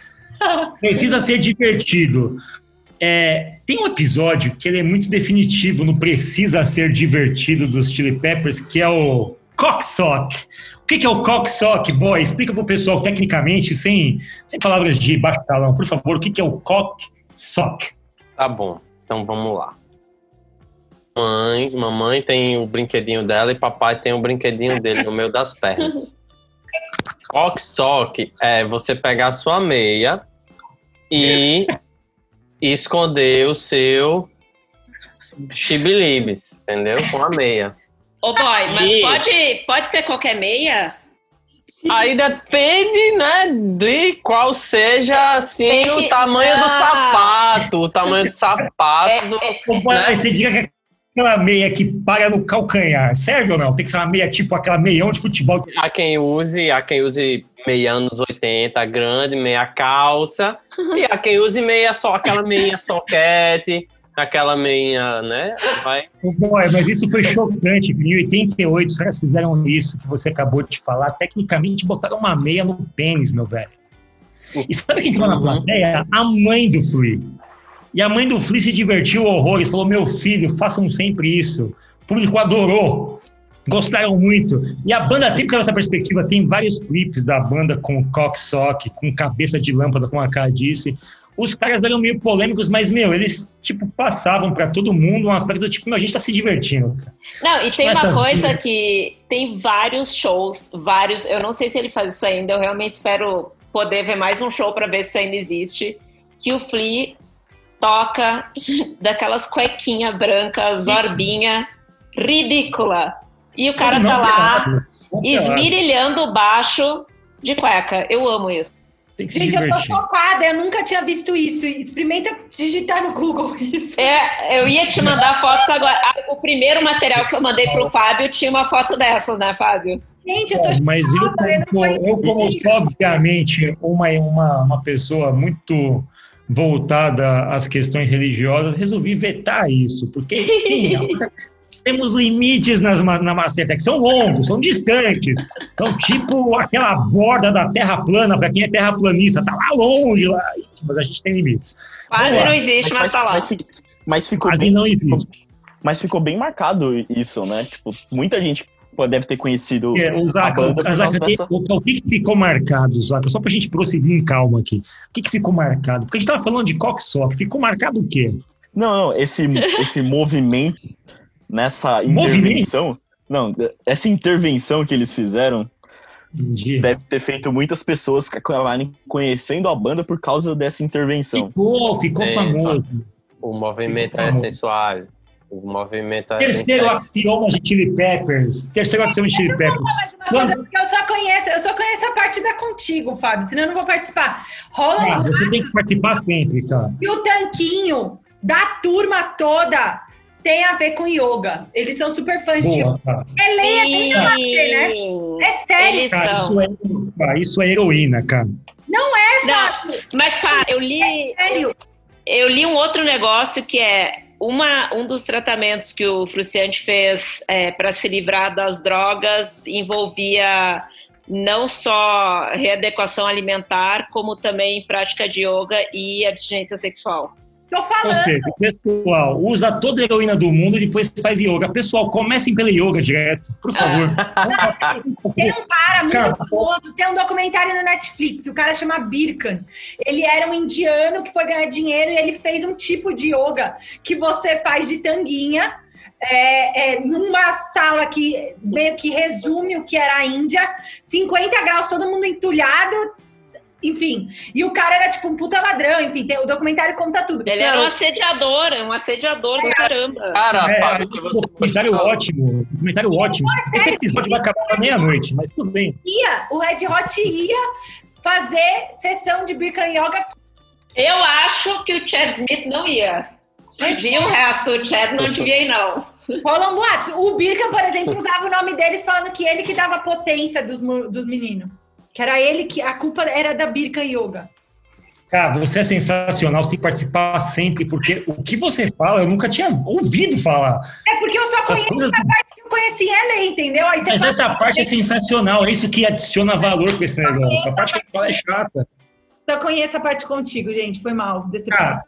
Precisa ser divertido. É, tem um episódio que ele é muito definitivo no Precisa Ser Divertido dos Chili Peppers, que é o Cocksock. O que é o Cocksock, boy? Explica pro pessoal tecnicamente, sem, sem palavras de baixo talão, por favor, o que é o Cocksock? Tá bom, então vamos lá. Mãe, mamãe tem o brinquedinho dela e papai tem o brinquedinho dele no meio das pernas. Cocksock é você pegar a sua meia e esconder o seu chibilibes, entendeu? Com a meia. Ô boy, mas e... pode, pode ser qualquer meia? Aí depende, né, de qual seja, assim, que... o tamanho ah. do sapato, o tamanho do sapato. É, é, né? Você diga que aquela meia que para no calcanhar, serve ou não? Tem que ser uma meia tipo aquela meião de futebol. Há quem use, há quem use meia anos 80, grande, meia calça, e há quem use meia só, aquela meia soquete, aquela meia, né? Vai. Boy, mas isso foi chocante. Em 88, os caras fizeram isso que você acabou de falar. Tecnicamente, botaram uma meia no pênis, meu velho. E sabe quem estava na uhum. plateia? A mãe do Flea. E a mãe do Flea se divertiu horrores, falou: meu filho, façam sempre isso. O público adorou, gostaram muito. E a banda sempre teve essa perspectiva. Tem vários clipes da banda com cocksock, com cabeça de lâmpada, como a Ká disse. Os caras eram meio polêmicos, mas, meu, eles, tipo, passavam para todo mundo um aspecto, tipo, a gente tá se divertindo. Não, e tem uma coisa vida. que tem vários shows, vários, eu não sei se ele faz isso ainda, eu realmente espero poder ver mais um show para ver se isso ainda existe, que o Flea toca daquelas cuequinha branca, zorbinha, ridícula. E o cara tá lá esmirilhando o baixo de cueca. Eu amo isso. Gente, divertir. eu tô chocada, eu nunca tinha visto isso. Experimenta digitar no Google isso. É, eu ia te mandar fotos agora. Ah, o primeiro material que eu mandei pro Fábio tinha uma foto dessas, né, Fábio? Gente, eu tô chocada. Mas eu, como, eu, como obviamente, uma, uma, uma pessoa muito voltada às questões religiosas, resolvi vetar isso, porque sim, temos limites nas, na Mastertech, são longos, são distantes, são tipo aquela borda da Terra plana, para quem é terraplanista, tá lá longe, lá, mas a gente tem limites. Quase não existe, mas, mas tá lá. Mas, mas ficou Quase bem, não existe. Mas ficou bem marcado isso, né? Tipo, muita gente deve ter conhecido é, o Zaca, a banda. Zaca, dessa... o, o, que ficou marcado, Zaca? Só pra gente prosseguir em calma aqui. O que, que ficou marcado? Porque a gente tava falando de cocksock. Ficou marcado o quê? Não, não, esse, esse movimento nessa intervenção. Não, essa intervenção que eles fizeram Entendi. deve ter feito muitas pessoas acabarem conhecendo a banda por causa dessa intervenção. Ficou, ficou é, famoso. O movimento ficou é famoso. sensual. O movimento é Terceiro axioma de Chili Peppers. Terceiro axioma de Chili Peppers. eu só conheço, eu só conheço a parte da contigo, Fábio, senão eu não vou participar. Rola ah, Você tem que participar sempre, cara. E o tanquinho da turma toda tem a ver com yoga. Eles são super fãs Boa, de yoga. Tá. É lei, é bem né? É sério. Cara, isso é, isso é heroína, cara. Não é, Não, mas, pá, eu li. É sério. Eu li um outro negócio que é uma, um dos tratamentos que o Fruciante fez é, para se livrar das drogas envolvia não só readequação alimentar, como também prática de yoga e abstinência sexual. Tô falando. Ou seja, pessoal, usa toda a heroína do mundo e depois faz yoga. Pessoal, comecem pela yoga direto, por favor. Ah. tem um cara muito famoso, tem um documentário no Netflix, o cara chama Birkan. Ele era um indiano que foi ganhar dinheiro e ele fez um tipo de yoga que você faz de tanguinha, é, é, numa sala que meio que resume o que era a Índia, 50 graus, todo mundo entulhado, enfim. E o cara era tipo um puta ladrão, enfim, tem, o documentário conta tudo. Ele era um assediador, um assediador do caramba. Cara, é, Fábio, que você documentário ótimo, documentário ótimo. Esse episódio vai acabar à meia-noite, mas tudo bem. Ia, o Red Hot ia fazer sessão de Bikram Yoga. Eu acho que o Chad Smith não ia. Perdi o resto, o Chad não devia ir, não. Rolam boatos. O Birka, por exemplo, usava o nome deles falando que ele que dava potência dos, dos meninos. Que era ele que a culpa era da Birka Yoga. Cara, você é sensacional, você tem que participar sempre, porque o que você fala eu nunca tinha ouvido falar. É porque eu só Essas conheço coisas... essa parte que eu conhecia é lei, entendeu? Aí Mas essa parte é sensacional, é isso que adiciona valor para esse negócio. A parte que eu falo é chata. Só conheço a parte contigo, gente, foi mal, decepcionado.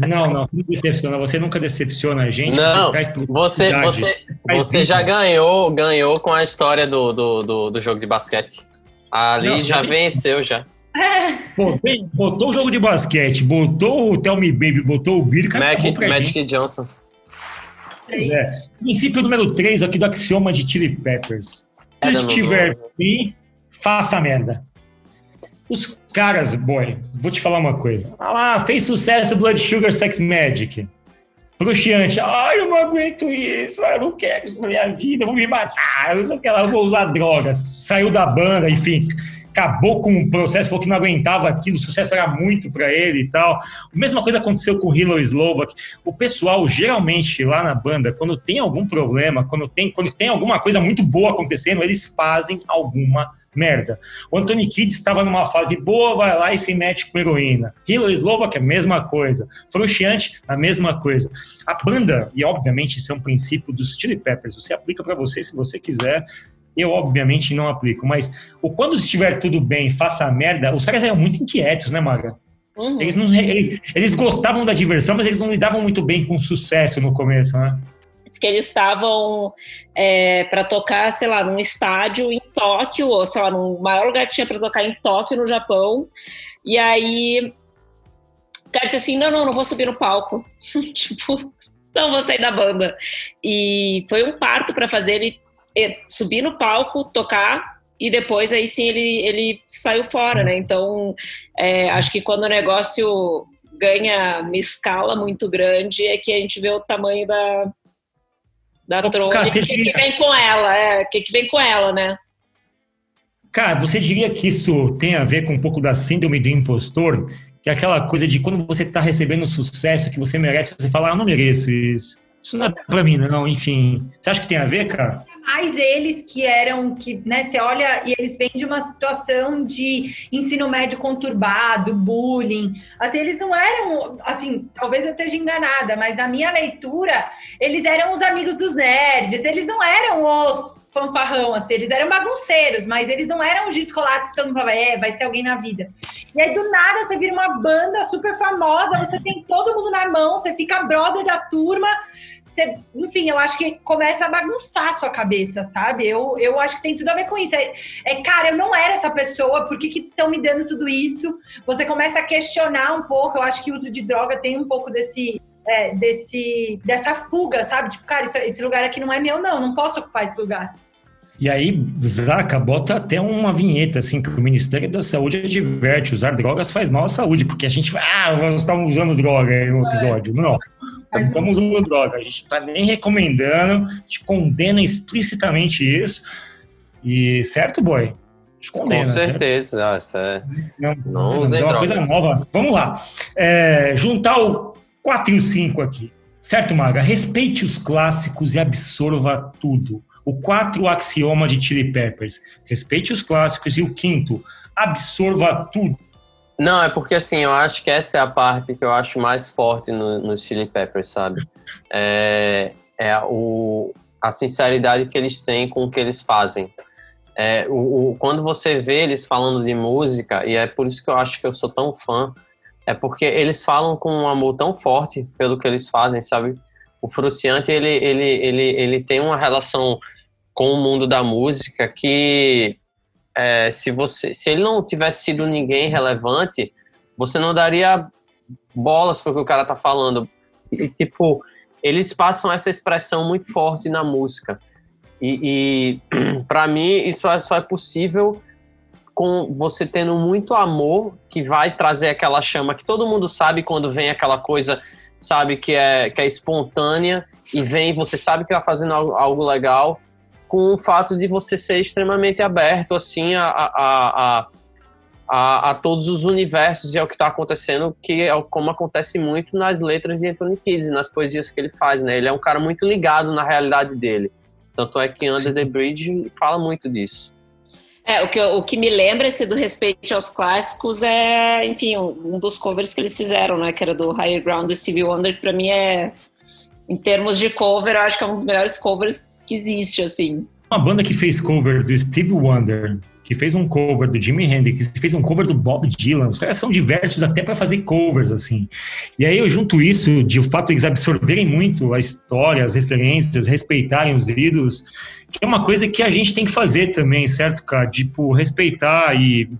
Não, não, não decepciona. Você nunca decepciona a gente. Não, você, você, você, você já ganhou, ganhou com a história do, do, do, do jogo de basquete. Ali não, já venceu já. Pô, bem, botou o jogo de basquete, botou o Tell Me Baby, botou o Birka. Magic, Magic Johnson. Pois é. Princípio número 3 aqui do axioma de Chili Peppers. Se estiver bem, faça merda. Os caras, boy, vou te falar uma coisa. Ah lá, fez sucesso Blood Sugar Sex Magic. Bruxante, ai, eu não aguento isso, eu não quero isso na minha vida, eu vou me matar, eu sei que eu vou usar drogas. Saiu da banda, enfim, acabou com o processo, falou que não aguentava aquilo, o sucesso era muito para ele e tal. A mesma coisa aconteceu com o Hilo Slovak. O pessoal, geralmente, lá na banda, quando tem algum problema, quando tem, quando tem alguma coisa muito boa acontecendo, eles fazem alguma merda. O Anthony Kidd estava numa fase boa, vai lá e se mete com heroína. Hillary Slovak, a mesma coisa. Frustiante, a mesma coisa. A banda, e obviamente isso é um princípio dos Chili Peppers, você aplica para você se você quiser. Eu, obviamente, não aplico, mas o quando estiver tudo bem, faça a merda, os caras eram muito inquietos, né, Maga? Uhum. Eles, não, eles, eles gostavam da diversão, mas eles não lidavam muito bem com o sucesso no começo, né? Que eles estavam é, para tocar, sei lá, num estádio em Tóquio, ou sei lá, no maior lugar que tinha para tocar em Tóquio, no Japão. E aí o cara disse assim: não, não, não vou subir no palco. tipo, não vou sair da banda. E foi um parto para fazer ele subir no palco, tocar e depois aí sim ele, ele saiu fora, né? Então é, acho que quando o negócio ganha uma escala muito grande é que a gente vê o tamanho da, da Trone. O que, que vem com ela, é, o que, que vem com ela, né? Cara, você diria que isso tem a ver com um pouco da síndrome do impostor? Que é aquela coisa de quando você está recebendo sucesso que você merece, você fala, ah, eu não mereço isso. Isso não é pra mim, não, enfim. Você acha que tem a ver, cara? Mais eles que eram, que, né, você olha e eles vêm de uma situação de ensino médio conturbado, bullying. Assim, eles não eram, assim, talvez eu esteja enganada, mas na minha leitura, eles eram os amigos dos nerds, eles não eram os fanfarrão, assim, eles eram bagunceiros, mas eles não eram os descolados que todo mundo falava, é, vai ser alguém na vida. E aí, do nada, você vira uma banda super famosa, você tem todo mundo na mão, você fica brother da turma, você, enfim, eu acho que começa a bagunçar a sua cabeça, sabe? Eu, eu acho que tem tudo a ver com isso. É, é cara, eu não era essa pessoa, por que estão me dando tudo isso? Você começa a questionar um pouco, eu acho que o uso de droga tem um pouco desse é, desse, dessa fuga, sabe? Tipo, cara, isso, esse lugar aqui não é meu, não, não posso ocupar esse lugar. E aí, Zaca, bota até uma vinheta, assim, que o Ministério da Saúde adverte, usar drogas faz mal à saúde, porque a gente vai, ah, nós estamos usando droga aí no episódio. Não, não estamos usando droga, a gente está nem recomendando, a gente condena explicitamente isso. E certo, boy? Condena, Com certeza, certo? É... Não, não, não, não é uma coisa nova. Vamos lá. É, juntar o 4 e o 5 aqui. Certo, Maga? Respeite os clássicos e absorva tudo. O 4, o axioma de Chili Peppers. Respeite os clássicos. E o quinto, absorva tudo. Não, é porque assim, eu acho que essa é a parte que eu acho mais forte no, no Chili Peppers, sabe? É, é o, a sinceridade que eles têm com o que eles fazem. É, o, o, quando você vê eles falando de música, e é por isso que eu acho que eu sou tão fã, é porque eles falam com um amor tão forte pelo que eles fazem, sabe? O Fruciante, ele, ele, ele, ele tem uma relação com o mundo da música que é, se você se ele não tivesse sido ninguém relevante, você não daria bolas para o que o cara tá falando. E, tipo, eles passam essa expressão muito forte na música. E, e para mim, isso é, só é possível com você tendo muito amor que vai trazer aquela chama que todo mundo sabe quando vem aquela coisa, sabe, que é, que é espontânea e vem, você sabe que vai fazendo algo, algo legal, com o fato de você ser extremamente aberto, assim, a, a, a, a, a todos os universos e ao que está acontecendo, que é como acontece muito nas letras de Anthony Kiedis, nas poesias que ele faz, né? Ele é um cara muito ligado na realidade dele. Tanto é que Under the Bridge fala muito disso. É, o que, o que me lembra esse do respeito aos clássicos é, enfim, um, dos covers que eles fizeram, né? Que era do Higher Ground do Stevie Wonder, que pra mim é, em termos de cover, eu acho que é um dos melhores covers que existe, assim. Uma banda que fez cover do Stevie Wonder, que fez um cover do Jimi Hendrix, que fez um cover do Bob Dylan. Os caras são diversos até para fazer covers, assim. E aí eu junto isso de o fato de eles absorverem muito a história, as referências, respeitarem os ídolos, que é uma coisa que a gente tem que fazer também, certo, cara? Tipo, respeitar e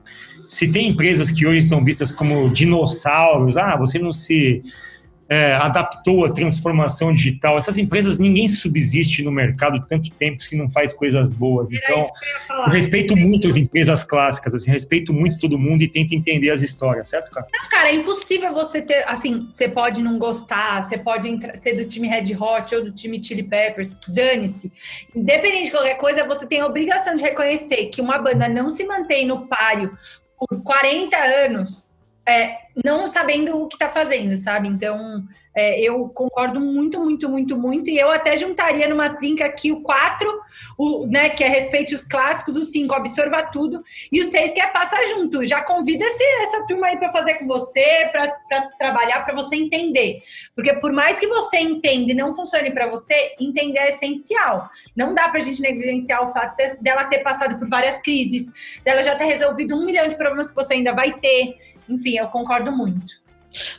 se tem empresas que hoje são vistas como dinossauros, ah, você não se é, adaptou a transformação digital. Essas empresas, ninguém subsiste no mercado tanto tempo se não faz coisas boas. Então, eu, respeito muito as empresas clássicas, assim, respeito muito todo mundo e tento entender as histórias, certo, cara? Não, cara, é impossível você ter, assim, você pode não gostar, você pode ser do time Red Hot ou do time Chili Peppers, dane-se. Independente de qualquer coisa, você tem a obrigação de reconhecer que uma banda não se mantém no páreo por 40 anos é, não sabendo o que está fazendo, sabe? Então, é, eu concordo muito, muito, muito, muito. E eu até juntaria numa trinca aqui o 4, o, né, que é respeite os clássicos, o 5, absorva tudo, e o 6, que é faça junto. Já convida essa turma aí para fazer com você, para trabalhar, para você entender. Porque por mais que você entenda e não funcione para você, entender é essencial. Não dá para a gente negligenciar o fato de, dela ter passado por várias crises, dela já ter resolvido um milhão de problemas que você ainda vai ter enfim, eu concordo muito.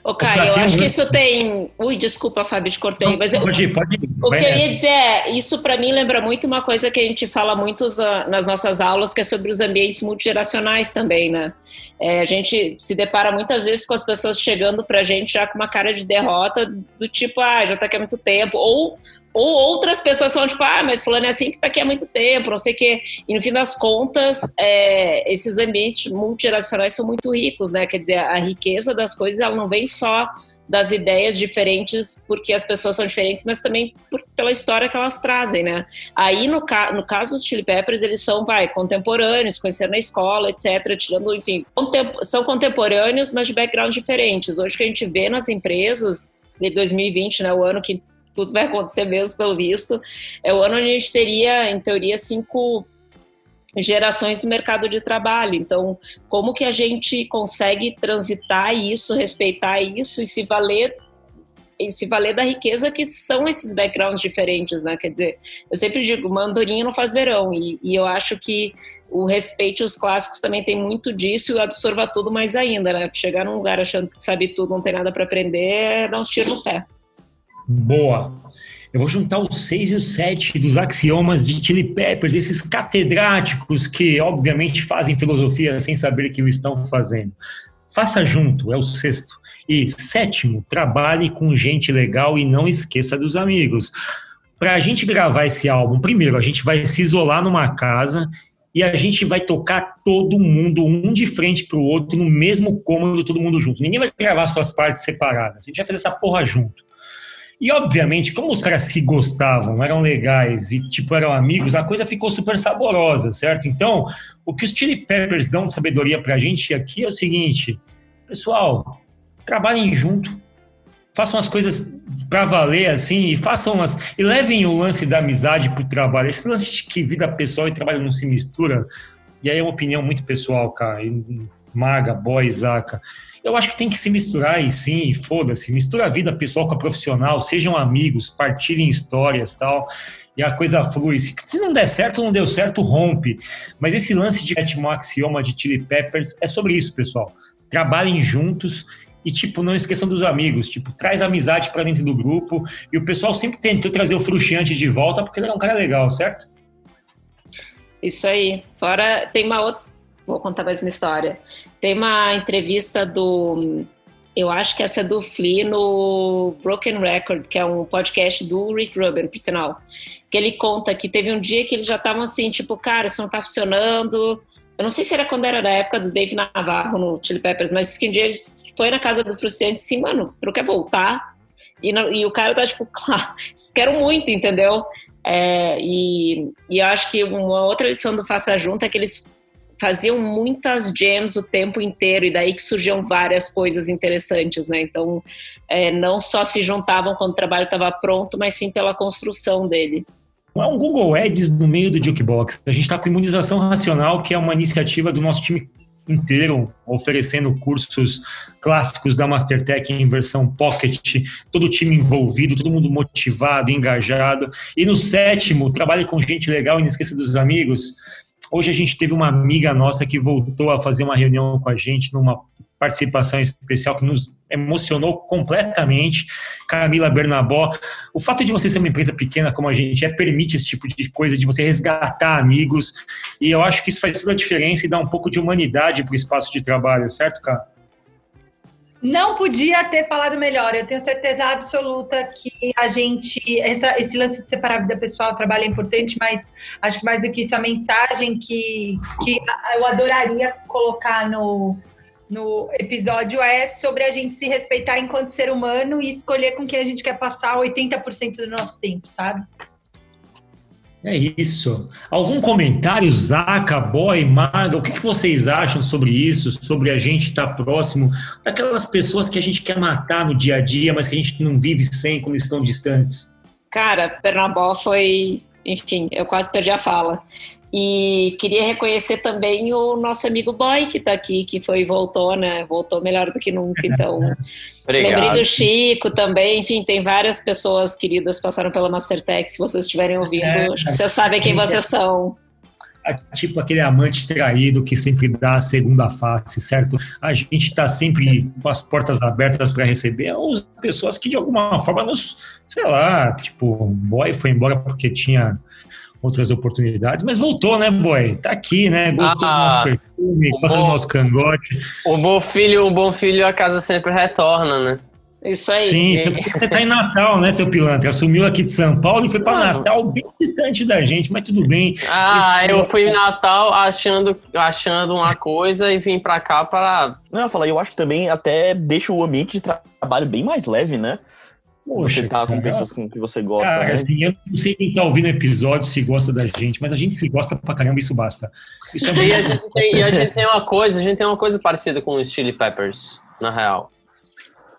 Ô, Caio, eu acho que isso tem. Ui, desculpa, Fábio, te cortei. Mas pode ir, pode ir. O que eu ia dizer é: isso para mim lembra muito uma coisa que a gente fala muito nas nossas aulas, que é sobre os ambientes multigeracionais também, né? É, a gente se depara muitas vezes com as pessoas chegando para a gente já com uma cara de derrota, do tipo, ah, já está aqui há muito tempo, ou ou outras pessoas são tipo, ah, mas fulano é assim que tá aqui há muito tempo, não sei o quê. E no fim das contas, é, esses ambientes multiracionais são muito ricos, né? Quer dizer, a riqueza das coisas, ela não vem só das ideias diferentes porque as pessoas são diferentes, mas também por, pela história que elas trazem, né? Aí, no, ca no caso dos Chili Peppers, eles são, vai, contemporâneos, conheceram na escola, etc., tirando, enfim, contem são contemporâneos, mas de backgrounds diferentes. Hoje que a gente vê nas empresas, de 2020, né, o ano que tudo vai acontecer mesmo, pelo visto. É o ano onde a gente teria, em teoria, cinco gerações no mercado de trabalho. Então, como que a gente consegue transitar isso, respeitar isso e se valer e se valer da riqueza que são esses backgrounds diferentes, né? Quer dizer, eu sempre digo, mandorinha não faz verão e, e eu acho que o respeito aos clássicos também tem muito disso e absorva tudo mais ainda, né? Chegar num lugar achando que sabe tudo, não tem nada para aprender, é dar uns tiros no pé. Boa. Eu vou juntar os seis e os sete dos axiomas de Chili Peppers, esses catedráticos que, obviamente, fazem filosofia sem saber que o estão fazendo. Faça junto, é o sexto. E sétimo, trabalhe com gente legal e não esqueça dos amigos. Para a gente gravar esse álbum, primeiro, a gente vai se isolar numa casa e a gente vai tocar todo mundo, um de frente para o outro, no mesmo cômodo, todo mundo junto. Ninguém vai gravar suas partes separadas. A gente vai fazer essa porra junto. E, obviamente, como os caras se gostavam, eram legais e, tipo, eram amigos, a coisa ficou super saborosa, certo? Então, o que os Chili Peppers dão de sabedoria pra gente aqui é o seguinte, pessoal, trabalhem junto, façam as coisas para valer, assim, e façam as. E levem o lance da amizade pro trabalho. Esse lance de que vida pessoal e trabalho não se mistura, e aí é uma opinião muito pessoal, cara. E, Maga, Boy, Zaca. Eu acho que tem que se misturar e sim, foda-se. Mistura a vida pessoal com a profissional, sejam amigos, partilhem histórias tal. E a coisa flui. Se, se não der certo, não deu certo, rompe. Mas esse lance de sétimo axioma de Chili Peppers é sobre isso, pessoal. Trabalhem juntos e, tipo, não esqueçam dos amigos. Tipo, traz amizade para dentro do grupo. E o pessoal sempre tentou trazer o Frustiante de volta porque ele era um cara legal, certo? Isso aí. Fora, tem uma outra. Vou contar mais uma história. Tem uma entrevista do. Eu acho que essa é do Flea no Broken Record, que é um podcast do Rick Rubin, por sinal. Que ele conta que teve um dia que eles já estavam assim, tipo, cara, isso não tá funcionando. Eu não sei se era quando era da época do Dave Navarro no Chili Peppers, mas que um dia ele foi na casa do Fruciante e disse, mano, tu quer voltar? E, não, e, o cara tá tipo, claro, quero muito, entendeu? É, e, e eu acho que uma outra lição do Faça Junto é que eles faziam muitas jams o tempo inteiro e daí que surgiam várias coisas interessantes, né? Então, é, não só se juntavam quando o trabalho estava pronto, mas sim pela construção dele. É um Google Ads no meio do Jukebox. A gente está com Imunização Racional, que é uma iniciativa do nosso time inteiro, oferecendo cursos clássicos da Mastertech em versão Pocket, todo o time envolvido, todo mundo motivado, engajado. E no sétimo, trabalhe com gente legal e não esqueça dos amigos. Hoje a gente teve uma amiga nossa que voltou a fazer uma reunião com a gente numa participação especial que nos emocionou completamente. Camila Bernabó. O fato de você ser uma empresa pequena como a gente é, permite esse tipo de coisa, de você resgatar amigos. E eu acho que isso faz toda a diferença e dá um pouco de humanidade para o espaço de trabalho, certo, cara? Não podia ter falado melhor. Eu tenho certeza absoluta que a gente. Essa, esse lance de separar a vida pessoal, trabalho é importante, mas acho que mais do que isso, a mensagem que, que eu adoraria colocar no, no episódio é sobre a gente se respeitar enquanto ser humano e escolher com quem a gente quer passar 80% do nosso tempo, sabe? É isso. Algum comentário, Zaca, Boy, Marga, o que, que vocês acham sobre isso? Sobre a gente estar tá próximo daquelas pessoas que a gente quer matar no dia a dia, mas que a gente não vive sem quando estão distantes? Cara, Pernabó foi. Enfim, eu quase perdi a fala. E queria reconhecer também o nosso amigo Boy, que está aqui, que foi voltou, né? Voltou melhor do que nunca. Então, lembrei do Chico também. Enfim, tem várias pessoas queridas que passaram pela Mastertech. Se vocês estiverem ouvindo, é, acho que vocês sabem quem vocês são. Tipo aquele amante traído que sempre dá a segunda face, certo? A gente está sempre com as portas abertas para receber as pessoas que de alguma forma nos, sei lá, tipo, o boy foi embora porque tinha outras oportunidades, mas voltou, né, boy? Tá aqui, né? Gostou ah, do nosso perfume, gosta do nosso cangote. O bom filho, o bom filho, a casa sempre retorna, né? Isso aí. Sim, você tá em Natal, né, seu pilantra? Assumiu aqui de São Paulo e foi para Natal, bem distante da gente, mas tudo bem. Ah, Esse... eu fui em Natal achando, achando uma coisa e vim para cá para. Não, eu falar, eu acho que também até deixa o ambiente de trabalho bem mais leve, né? Poxa, você tá com pessoas com que você gosta. Cara, né? assim, eu não sei quem tá ouvindo o episódio se gosta da gente, mas a gente se gosta pra caramba, isso basta. Isso é e, a gente tem, e a gente tem uma coisa, a gente tem uma coisa parecida com os Chili Peppers, na real.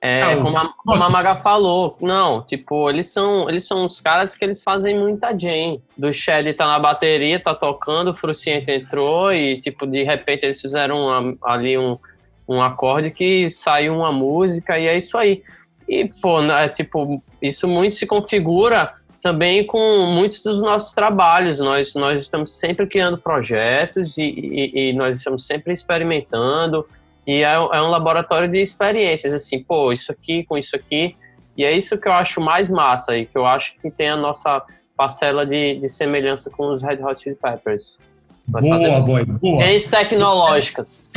É, ah, como, a, como a Maga falou, não, tipo, eles são, eles são uns caras que eles fazem muita jam. Do Shed tá na bateria, tá tocando, o Fruciente entrou e, tipo, de repente eles fizeram uma, ali um, um acorde que saiu uma música e é isso aí. E, pô, né, tipo, isso muito se configura também com muitos dos nossos trabalhos. Nós, nós estamos sempre criando projetos e, e, e nós estamos sempre experimentando. E é, é, um laboratório de experiências, assim, pô, isso aqui com isso aqui. E é isso que eu acho mais massa e que eu acho que tem a nossa parcela de, de semelhança com os Red Hot Chili Peppers. Nós boa, boy, boa. tecnológicas.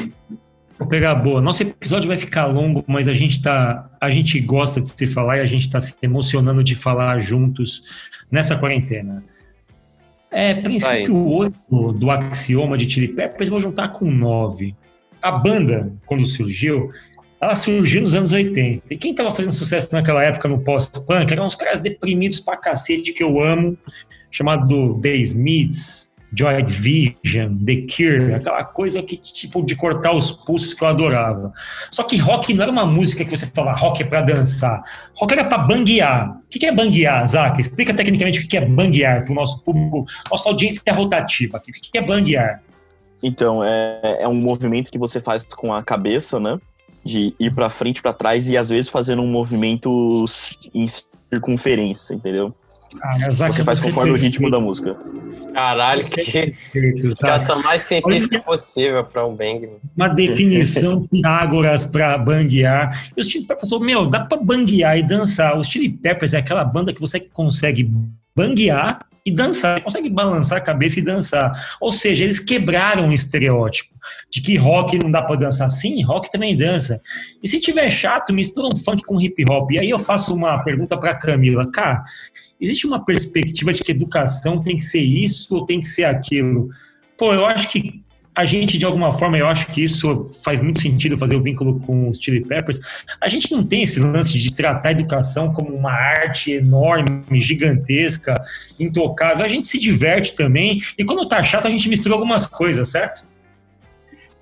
Vou pegar boa. Nosso episódio vai ficar longo, mas a gente tá, a gente gosta de se falar e a gente está se emocionando de falar juntos nessa quarentena. É, princípio 8 do axioma de Chili Peppers, vou juntar com 9. A banda, quando surgiu, ela surgiu nos anos 80. E quem estava fazendo sucesso naquela época no pós-punk eram uns caras deprimidos pra cacete que eu amo, chamado The Smiths, Joy Division, The Cure, aquela coisa que tipo de cortar os pulsos que eu adorava. Só que rock não era uma música que você fala rock é para dançar. Rock era para banguear. O que é banguear, Zac? Explica tecnicamente o que é banguear para o nosso público, nossa audiência rotativa. O que é banguear? Então, é, é um movimento que você faz com a cabeça, né? De ir para frente, para trás e às vezes fazendo um movimento em circunferência, entendeu? Ah, você faz conforme o ritmo da música. Caralho, que explicação mais científica possível para um bang. Uma definição Pitágoras para banguear. E os Chili Peppers falou, meu, dá para banguear e dançar. Os Chili Peppers é aquela banda que você consegue banguear e dançar, consegue balançar a cabeça e dançar. Ou seja, eles quebraram o estereótipo de que rock não dá para dançar. Sim, rock também dança. E se tiver chato, mistura um funk com hip hop. E aí eu faço uma pergunta para Camila, cara, existe uma perspectiva de que educação tem que ser isso ou tem que ser aquilo? Pô, eu acho que a gente, de alguma forma, eu acho que isso faz muito sentido fazer o vínculo com os Chili Peppers. A gente não tem esse lance de tratar a educação como uma arte enorme, gigantesca, intocável. A gente se diverte também. E quando tá chato, a gente mistura algumas coisas, certo?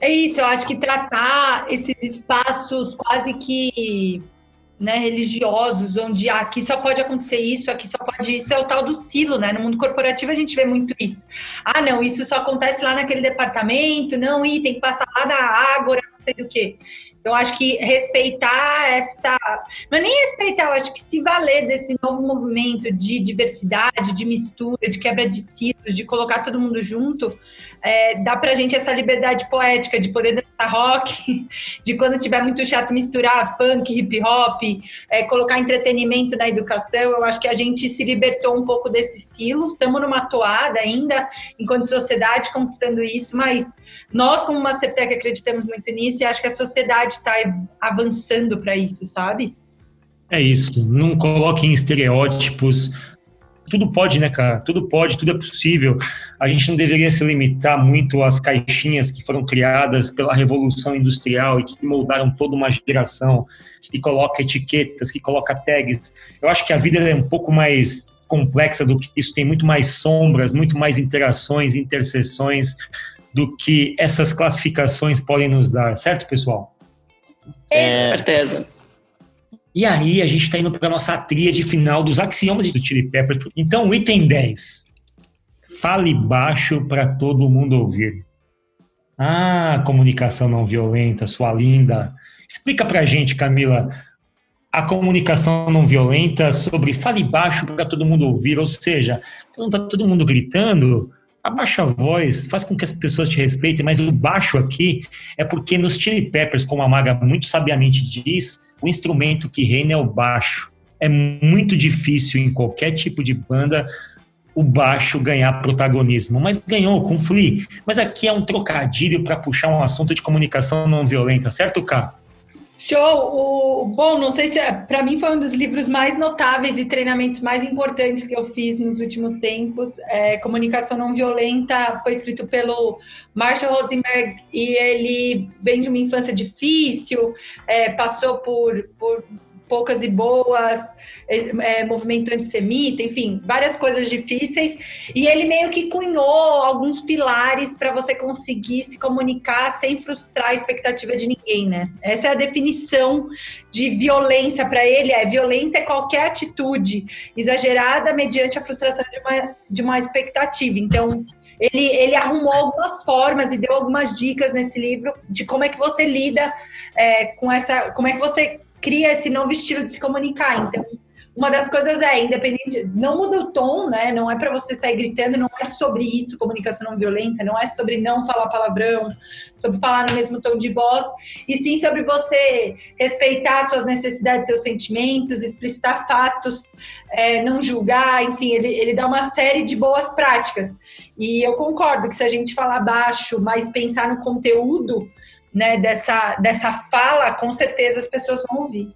É isso, eu acho que tratar esses espaços quase que né, religiosos, onde ah, aqui só pode acontecer isso, aqui só pode isso, é o tal do silo, né? No mundo corporativo a gente vê muito isso. Ah, não, isso só acontece lá naquele departamento, não, e tem que passar lá na Ágora, não sei do que. Eu acho que respeitar essa. Não é nem respeitar, eu acho que se valer desse novo movimento de diversidade, de mistura, de quebra de ciclos, de colocar todo mundo junto, é, dá pra gente essa liberdade poética de poder dançar rock, de quando tiver muito chato misturar funk, hip hop, é, colocar entretenimento na educação. Eu acho que a gente se libertou um pouco desses silos, estamos numa toada ainda, enquanto sociedade, conquistando isso, mas nós, como Mastertech, acreditamos muito nisso e acho que a sociedade está avançando para isso, sabe? É isso. Não coloquem estereótipos. Tudo pode, né, cara? Tudo pode, tudo é possível. A gente não deveria se limitar muito às caixinhas que foram criadas pela Revolução Industrial e que moldaram toda uma geração, que coloca etiquetas, que coloca tags. Eu acho que a vida é um pouco mais complexa do que isso, tem muito mais sombras, muito mais interações, interseções do que essas classificações podem nos dar, certo, pessoal? É, certeza. E aí a gente está indo para a nossa tríade final dos axiomas do Chili Pepper. Então, item 10. Fale baixo para todo mundo ouvir. Ah, comunicação não violenta, sua linda. Explica para a gente, Camila, a comunicação não violenta sobre fale baixo para todo mundo ouvir, ou seja, não está todo mundo gritando, abaixa a voz, faz com que as pessoas te respeitem, mas o baixo aqui é porque nos Chili Peppers, como a Maga muito sabiamente diz, o instrumento que reina é o baixo. É muito difícil em qualquer tipo de banda o baixo ganhar protagonismo, mas ganhou com Flea. Mas aqui é um trocadilho para puxar um assunto de comunicação não violenta, certo, Cá? Show! O, bom, não sei se é, para mim foi um dos livros mais notáveis e treinamentos mais importantes que eu fiz nos últimos tempos. É, Comunicação Não Violenta foi escrito pelo Marshall Rosenberg e ele vem de uma infância difícil, é, passou por, por poucas e boas, é, é, movimento antissemita, enfim, várias coisas difíceis. E ele meio que cunhou alguns pilares para você conseguir se comunicar sem frustrar a expectativa de ninguém, né? Essa é a definição de violência para ele: é violência é qualquer atitude exagerada mediante a frustração de uma, de uma expectativa. Então, ele, ele arrumou algumas formas e deu algumas dicas nesse livro de como é que você lida é, com essa, como é que você cria esse novo estilo de se comunicar. Então, uma das coisas é, independente, não muda o tom, né? Não é para você sair gritando, não é sobre isso, comunicação não violenta, não é sobre não falar palavrão, sobre falar no mesmo tom de voz, e sim sobre você respeitar suas necessidades, seus sentimentos, explicitar fatos, é, não julgar, enfim, ele, ele dá uma série de boas práticas. E eu concordo que se a gente falar baixo, mas pensar no conteúdo, né, dessa, dessa fala, com certeza as pessoas vão ouvir.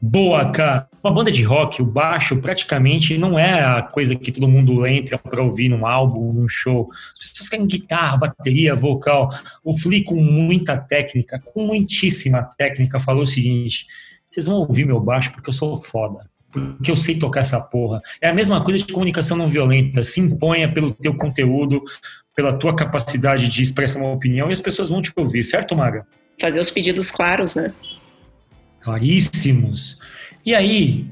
Boa, cara. Uma banda de rock, o baixo praticamente não é a coisa que todo mundo entra para ouvir num álbum, num show. As pessoas querem guitarra, bateria, vocal. O Flea, com muita técnica, com muitíssima técnica, falou o seguinte: vocês vão ouvir meu baixo porque eu sou foda. porque eu sei tocar essa porra. É a mesma coisa de comunicação não violenta. Se imponha pelo teu conteúdo, pela tua capacidade de expressar uma opinião e as pessoas vão te ouvir, certo, Maga? Fazer os pedidos claros, né? Claríssimos. E aí,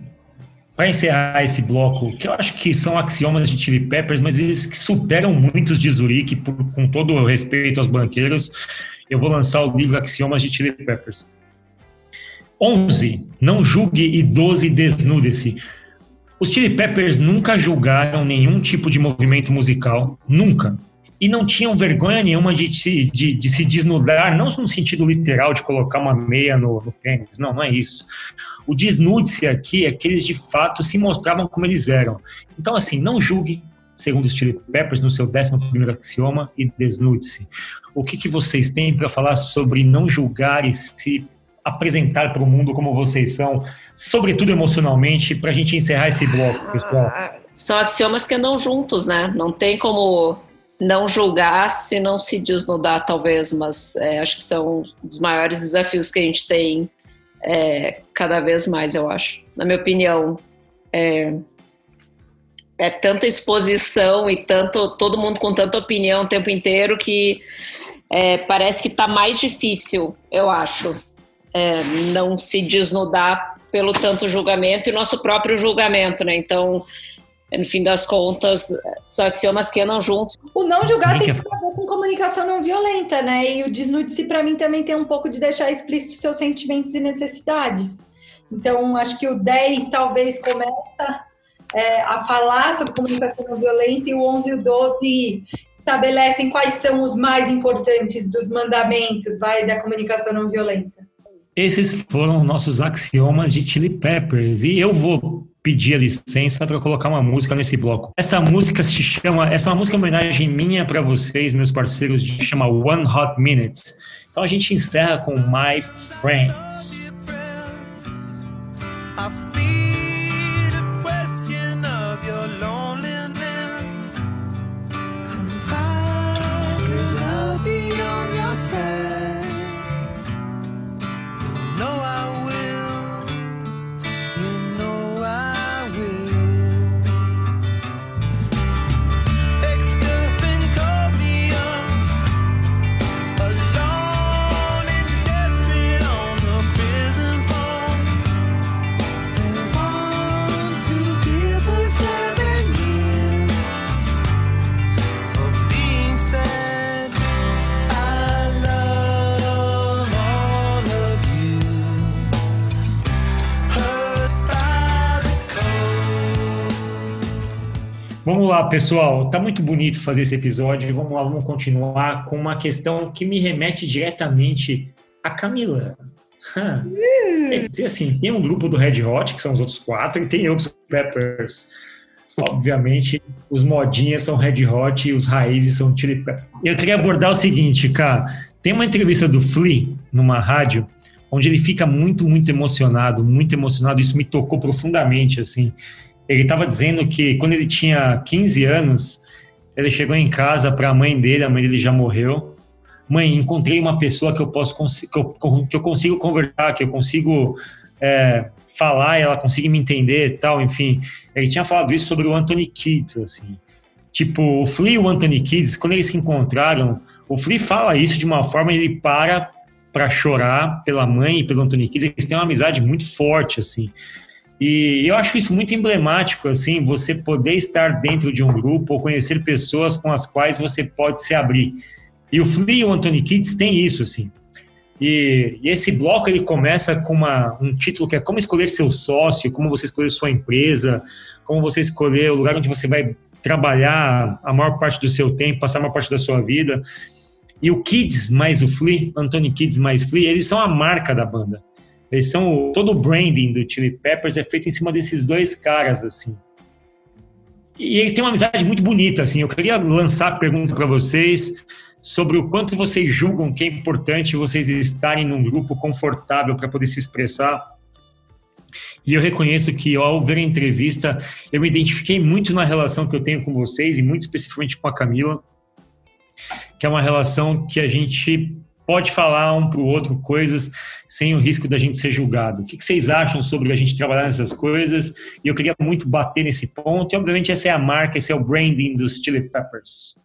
para encerrar esse bloco, que eu acho que são axiomas de Chili Peppers, mas eles que superam muitos de Zurique, por, com todo o respeito aos banqueiros, eu vou lançar o livro Axiomas de Chili Peppers. 11. Não julgue e 12. Desnude-se. Os Chili Peppers nunca julgaram nenhum tipo de movimento musical, nunca e não tinham vergonha nenhuma de, de, de, se desnudar, não no sentido literal de colocar uma meia no, no pênis, não, não é isso. O desnude-se aqui é que eles de fato se mostravam como eles eram. Então, assim, não julgue, segundo os Chili Peppers, no seu 11 axioma, e desnude-se. O que, que vocês têm para falar sobre não julgar e se apresentar para o mundo como vocês são, sobretudo emocionalmente, para a gente encerrar esse bloco, pessoal? São axiomas que andam juntos, né? Não tem como não julgar se não se desnudar, talvez, mas é, acho que são dos maiores desafios que a gente tem é, cada vez mais, eu acho. Na minha opinião, é, é, tanta exposição e tanto todo mundo com tanta opinião o tempo inteiro que é, parece que está mais difícil, eu acho, é, não se desnudar pelo tanto julgamento e nosso próprio julgamento, né? Então, no fim das contas, são axiomas que andam juntos. O não julgar tem que ver com comunicação não violenta, né? E o desnude-se, para mim, também tem um pouco de deixar explícito seus sentimentos e necessidades. Então, acho que o 10 talvez começa é, a falar sobre comunicação não violenta e o 11 e o 12 estabelecem quais são os mais importantes dos mandamentos, vai, da comunicação não violenta. Esses foram nossos axiomas de Chili Peppers. E eu vou pedir a licença para colocar uma música nesse bloco. Essa música se chama, essa é uma música homenagem minha para vocês, meus parceiros, chama One Hot Minutes. Então a gente encerra com My Friends. Vamos lá, pessoal. Tá muito bonito fazer esse episódio. Vamos lá, vamos continuar com uma questão que me remete diretamente a Camila. É, assim, tem um grupo do Red Hot, que são os outros quatro, e tem outros Peppers. Obviamente, os modinhas são Red Hot e os raízes são Chili Peppers. Eu queria abordar o seguinte, cara. Tem uma entrevista do Flea numa rádio, onde ele fica muito, muito emocionado, muito emocionado. Isso me tocou profundamente, assim ele estava dizendo que quando ele tinha 15 anos, ele chegou em casa para a mãe dele, a mãe dele já morreu. Mãe, encontrei uma pessoa que eu posso que eu, que eu consigo conversar, que eu consigo é, falar, ela consiga me entender, tal, enfim. Ele tinha falado isso sobre o Anthony Kids, assim. Tipo, o Flea e o Anthony Kids, quando eles se encontraram, o Flea fala isso de uma forma, ele para para chorar pela mãe e pelo Anthony Kids, eles têm uma amizade muito forte, assim. E eu acho isso muito emblemático, assim, você poder estar dentro de um grupo ou conhecer pessoas com as quais você pode se abrir. E o Flea e o Anthony Kids tem isso, assim. E, e esse bloco ele começa com uma, um título que é como escolher seu sócio, como você escolher sua empresa, como você escolher o lugar onde você vai trabalhar a maior parte do seu tempo, passar a maior parte da sua vida. E o Kids mais o Flea, Anthony Kids mais Flea, eles são a marca da banda. Eles são todo o branding do Chili Peppers é feito em cima desses dois caras assim. E eles têm uma amizade muito bonita assim. Eu queria lançar a pergunta para vocês sobre o quanto vocês julgam que é importante vocês estarem num grupo confortável para poder se expressar. E eu reconheço que ao ver a entrevista, eu me identifiquei muito na relação que eu tenho com vocês e muito especificamente com a Camila, que é uma relação que a gente pode falar um para o outro coisas sem o risco da gente ser julgado. O que, vocês acham sobre a gente trabalhar nessas coisas? E eu queria muito bater nesse ponto. E, obviamente, essa é a marca, esse é o branding dos Chili Peppers.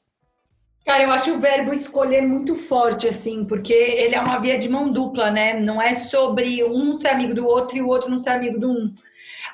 Cara, eu acho o verbo escolher muito forte, assim, porque ele é uma via de mão dupla, né? Não é sobre um ser amigo do outro e o outro não ser amigo do um.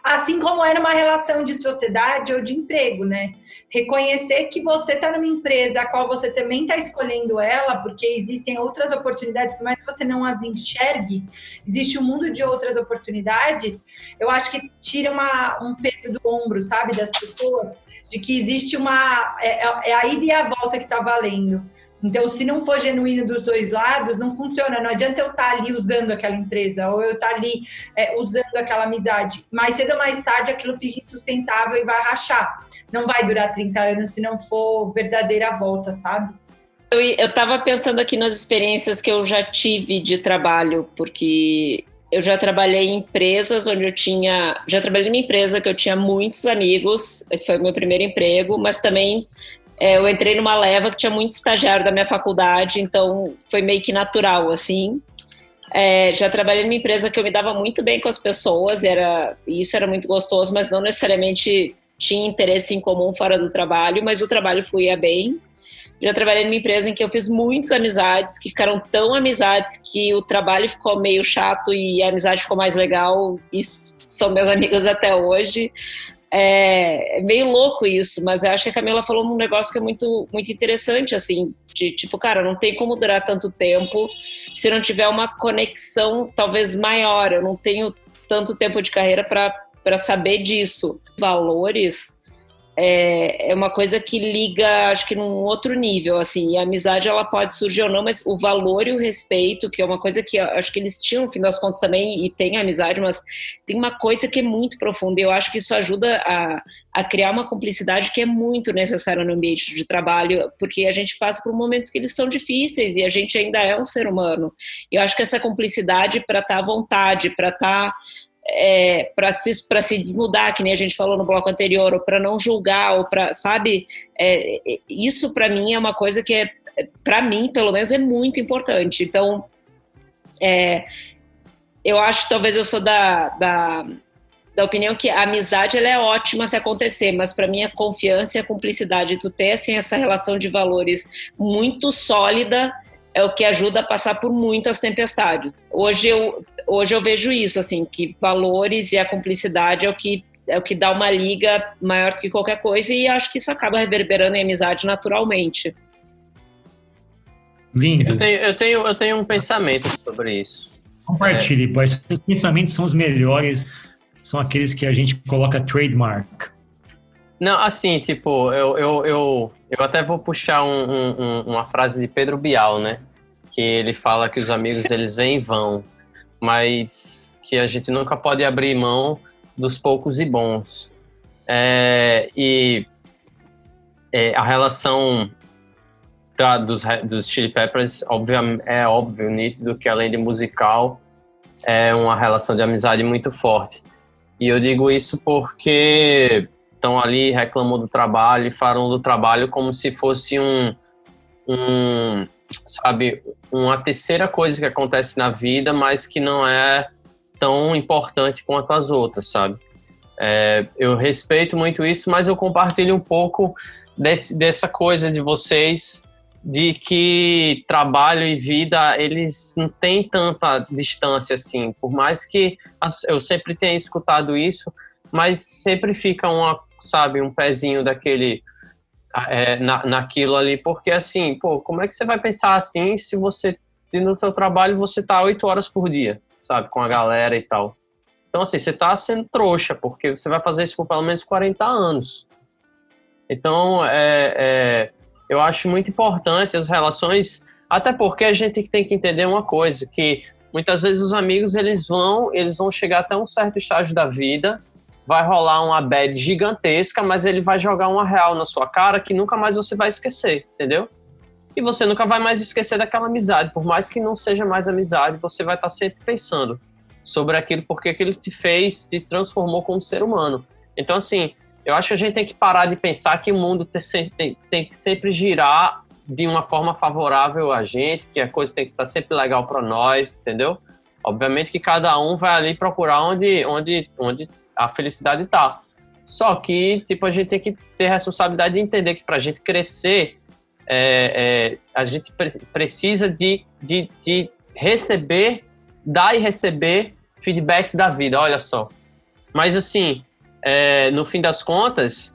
Assim como é numa relação de sociedade ou de emprego, né? Reconhecer que você está numa empresa a qual você também está escolhendo ela, porque existem outras oportunidades, por mais que você não as enxergue, existe um mundo de outras oportunidades. Eu acho que tira uma, um peso do ombro, sabe, das pessoas, de que existe uma. É, é a ida e a volta que está valendo. Então, se não for genuíno dos dois lados, não funciona. Não adianta eu estar ali usando aquela empresa ou eu estar ali é, usando aquela amizade. Mais cedo ou mais tarde, aquilo fica insustentável e vai rachar. Não vai durar 30 anos se não for verdadeira volta, sabe? Eu, estava pensando aqui nas experiências que eu já tive de trabalho, porque eu já trabalhei em empresas onde eu tinha. Já trabalhei numa empresa que eu tinha muitos amigos, que foi o meu primeiro emprego, mas também é, eu entrei numa leva que tinha muito estagiário da minha faculdade, então foi meio que natural, assim. É, já trabalhei numa empresa que eu me dava muito bem com as pessoas, era, isso era muito gostoso, mas não necessariamente tinha interesse em comum fora do trabalho, mas o trabalho fluía bem. Já trabalhei numa empresa em que eu fiz muitas amizades, que ficaram tão amizades que o trabalho ficou meio chato e a amizade ficou mais legal, e são minhas amigas até hoje. É, é, meio louco isso, mas eu acho que a Camila falou um negócio que é muito, muito interessante, assim, de tipo, cara, não tem como durar tanto tempo se não tiver uma conexão talvez maior. Eu não tenho tanto tempo de carreira para saber disso. Valores é, é uma coisa que liga, acho que num outro nível, assim, e a amizade ela pode surgir ou não, mas o valor e o respeito, que é uma coisa que acho que eles tinham, no fim das contas, também, e tem amizade, mas tem uma coisa que é muito profunda, e eu acho que isso ajuda a, a criar uma cumplicidade que é muito necessária no ambiente de trabalho, porque a gente passa por momentos que eles são difíceis, e a gente ainda é um ser humano. E eu acho que essa cumplicidade para estar tá à vontade, para estar tá é, para se, se desnudar, que nem a gente falou no bloco anterior, ou para não julgar, ou para, sabe? É, isso para mim é uma coisa que é, para mim, pelo menos, é muito importante. Então, é, eu acho, talvez eu sou da, da, da opinião que a amizade ela é ótima se acontecer, mas para mim a confiança e a cumplicidade, tu ter assim, essa relação de valores muito sólida é o que ajuda a passar por muitas tempestades. Hoje eu, hoje eu vejo isso, assim, que valores e a cumplicidade é o que é o que dá uma liga maior do que qualquer coisa e acho que isso acaba reverberando em amizade naturalmente. Lindo. Eu tenho, eu tenho, eu tenho um pensamento sobre isso. Compartilhe, é. pois os pensamentos são os melhores, são aqueles que a gente coloca trademark. Não, assim, tipo, eu, eu, eu, eu até vou puxar um, um, uma frase de Pedro Bial, né? Que ele fala que os amigos eles vêm e vão, mas que a gente nunca pode abrir mão dos poucos e bons. É, e é, a relação da, dos, dos Chili Peppers, é óbvio, nítido, que além de musical, é uma relação de amizade muito forte. E eu digo isso porque estão ali, reclamam do trabalho falam do trabalho como se fosse um, um, sabe, uma terceira coisa que acontece na vida, mas que não é tão importante quanto as outras, sabe? É, eu respeito muito isso, mas eu compartilho um pouco desse, dessa coisa de vocês de que trabalho e vida eles não têm tanta distância assim, por mais que eu sempre tenha escutado isso, mas sempre fica uma sabe, um pezinho daquele é, na, naquilo ali, porque assim, pô, como é que você vai pensar assim se você no seu trabalho você tá oito horas por dia, sabe, com a galera e tal. Então, assim, você tá sendo trouxa, porque você vai fazer isso por pelo menos 40 anos. Então, é, é, eu acho muito importante as relações, até porque a gente tem que entender uma coisa, que muitas vezes os amigos, eles vão, eles vão chegar até um certo estágio da vida, vai rolar uma bad gigantesca, mas ele vai jogar uma real na sua cara que nunca mais você vai esquecer, entendeu? E você nunca vai mais esquecer daquela amizade, por mais que não seja mais amizade, você vai estar sempre pensando sobre aquilo, porque aquilo te fez, te transformou como ser humano. Então, assim, eu acho que a gente tem que parar de pensar que o mundo tem, tem, que sempre girar de uma forma favorável a gente, que a coisa tem que estar sempre legal para nós, entendeu? Obviamente que cada um vai ali procurar onde, onde, onde a felicidade está. Só que, tipo, a gente tem que ter a responsabilidade de entender que para a gente crescer, é, é, a gente pre precisa de, de, de receber, dar e receber feedbacks da vida, olha só. Mas, assim, é, no fim das contas,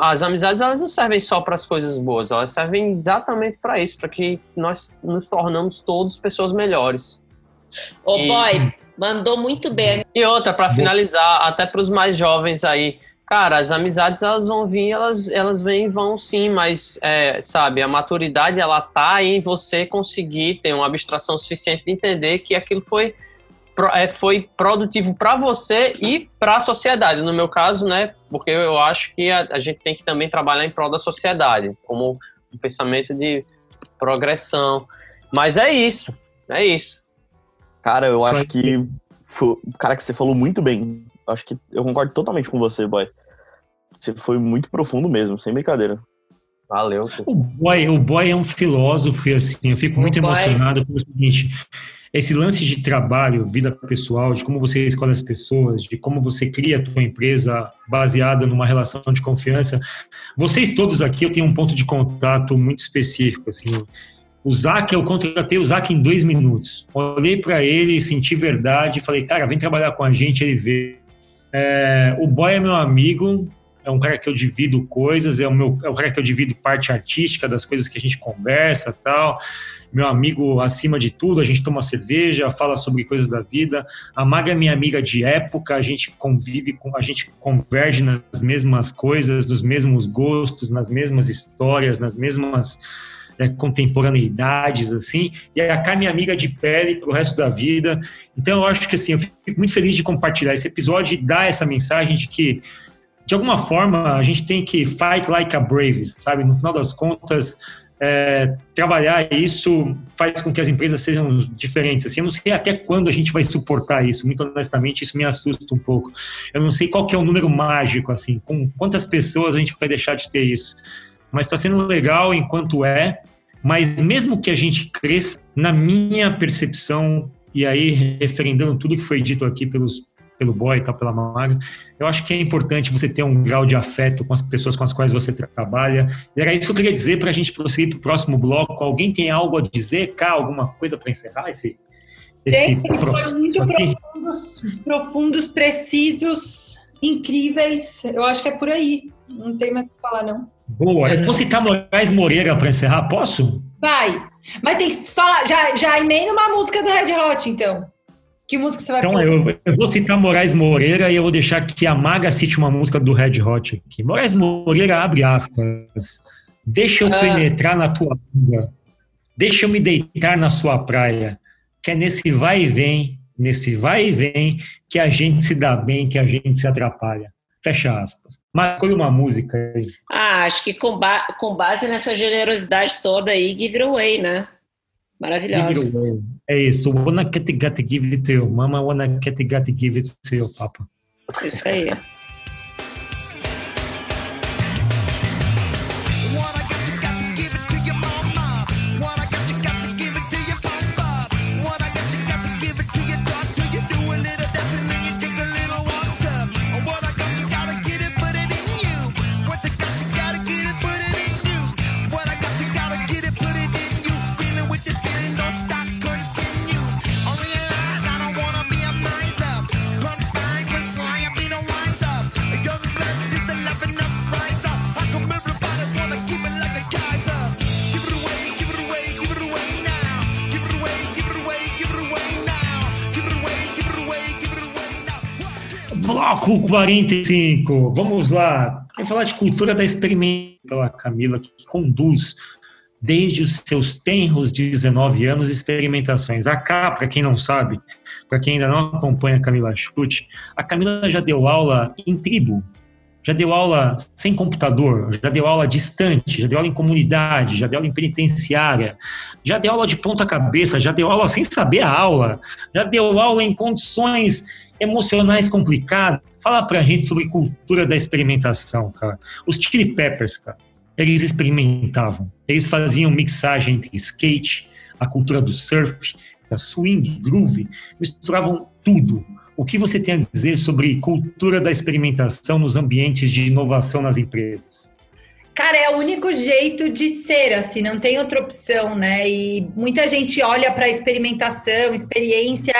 as amizades elas não servem só para as coisas boas, elas servem exatamente para isso, para que nós nos tornamos todos pessoas melhores. Ô, e... boy, mandou muito bem. E outra, para finalizar, até para os mais jovens aí, cara, as amizades elas vão vir, elas, elas vêm e vão sim, mas, é, sabe, a maturidade ela tá em você conseguir ter uma abstração suficiente de entender que aquilo foi é, foi produtivo para você e para a sociedade. No meu caso, né, porque eu acho que a, a, gente tem que também trabalhar em prol da sociedade, como um pensamento de progressão. Mas é isso, é isso. Cara, eu Só acho que, foi, cara, que você falou muito bem. Eu acho que eu concordo totalmente com você, boy. Você foi muito profundo mesmo, sem brincadeira. Valeu. O boy, o boy é um filósofo e assim, eu fico muito o emocionado boy... o seguinte esse lance de trabalho, vida pessoal, de como você escolhe as pessoas, de como você cria a tua empresa baseada numa relação de confiança. Vocês todos aqui, eu tenho um ponto de contato muito específico, assim. O Zac, eu contratei o Zac em dois minutos. Olhei para ele, senti verdade, falei, cara, vem trabalhar com a gente, ele vê. É, o Boy é meu amigo, é um cara que eu divido coisas, é, o meu, é um cara que eu divido parte artística das coisas que a gente conversa tal meu amigo acima de tudo, a gente toma cerveja, fala sobre coisas da vida. A Maga é minha amiga de época, a gente convive, com, a gente converge nas mesmas coisas, nos mesmos gostos, nas mesmas histórias, nas mesmas é, contemporaneidades, assim. E a Kai é minha amiga de pele pro resto da vida. Então eu acho que assim, eu fico muito feliz de compartilhar esse episódio e dar essa mensagem de que de alguma forma a gente tem que fight like a brave, sabe? No final das contas, é, trabalhar isso faz com que as empresas sejam diferentes. Assim, eu não sei até quando a gente vai suportar isso. Muito honestamente, isso me assusta um pouco. Eu não sei qual que é o número mágico, assim, com quantas pessoas a gente vai deixar de ter isso. Mas está sendo legal enquanto é. Mas mesmo que a gente cresça, na minha percepção, e aí referendando tudo que foi dito aqui pelos pelo boy e tal, pela maga. Eu acho que é importante você ter um grau de afeto com as pessoas com as quais você trabalha. E era isso que eu queria dizer para a gente prosseguir para o próximo bloco. Alguém tem algo a dizer, cá, alguma coisa para encerrar esse, esse tem, processo muito? Profundos, profundos, precisos, incríveis. Eu acho que é por aí. Não tem mais o que falar, não. Boa. Eu vou citar Moraes Moreira para encerrar, posso? Vai. Mas tem que falar, já, já emenda uma música do Red Hot, então. Que música você vai Então, eu, eu, vou citar Moraes Moreira e eu vou deixar que a Maga cite uma música do Red Hot aqui. Moraes Moreira abre aspas. Deixa eu ah. penetrar na tua bunda. Deixa eu me deitar na sua praia. Que é nesse vai e vem, nesse vai e vem, que a gente se dá bem, que a gente se atrapalha. Fecha aspas. Mas escolha uma música aí. Ah, acho que com, ba com base nessa generosidade toda aí, Give It Away, né? Maravilhoso. É isso. Wanna get got to give it to your mama, wanna get got to give it to your papa. Isso aí. Bloco 45. Vamos lá. Vamos falar de cultura da experimentação pela Camila, que conduz desde os seus tenros 19 anos experimentações. A K, para quem não sabe, para quem ainda não acompanha a Camila Chute, a Camila já deu aula em tribo, já deu aula sem computador, já deu aula distante, já deu aula em comunidade, já deu aula em penitenciária, já deu aula de ponta cabeça, já deu aula sem saber a aula, já deu aula em condições emocionais complicadas. Fala pra gente sobre cultura da experimentação, cara. Os Chili Peppers, cara. eles experimentavam. Eles faziam mixagem entre skate, a cultura do surf, da swing, groove, misturavam tudo. O que você tem a dizer sobre cultura da experimentação nos ambientes de inovação nas empresas? Cara, é o único jeito de ser, assim, não tem outra opção, né? E muita gente olha para experimentação, experiência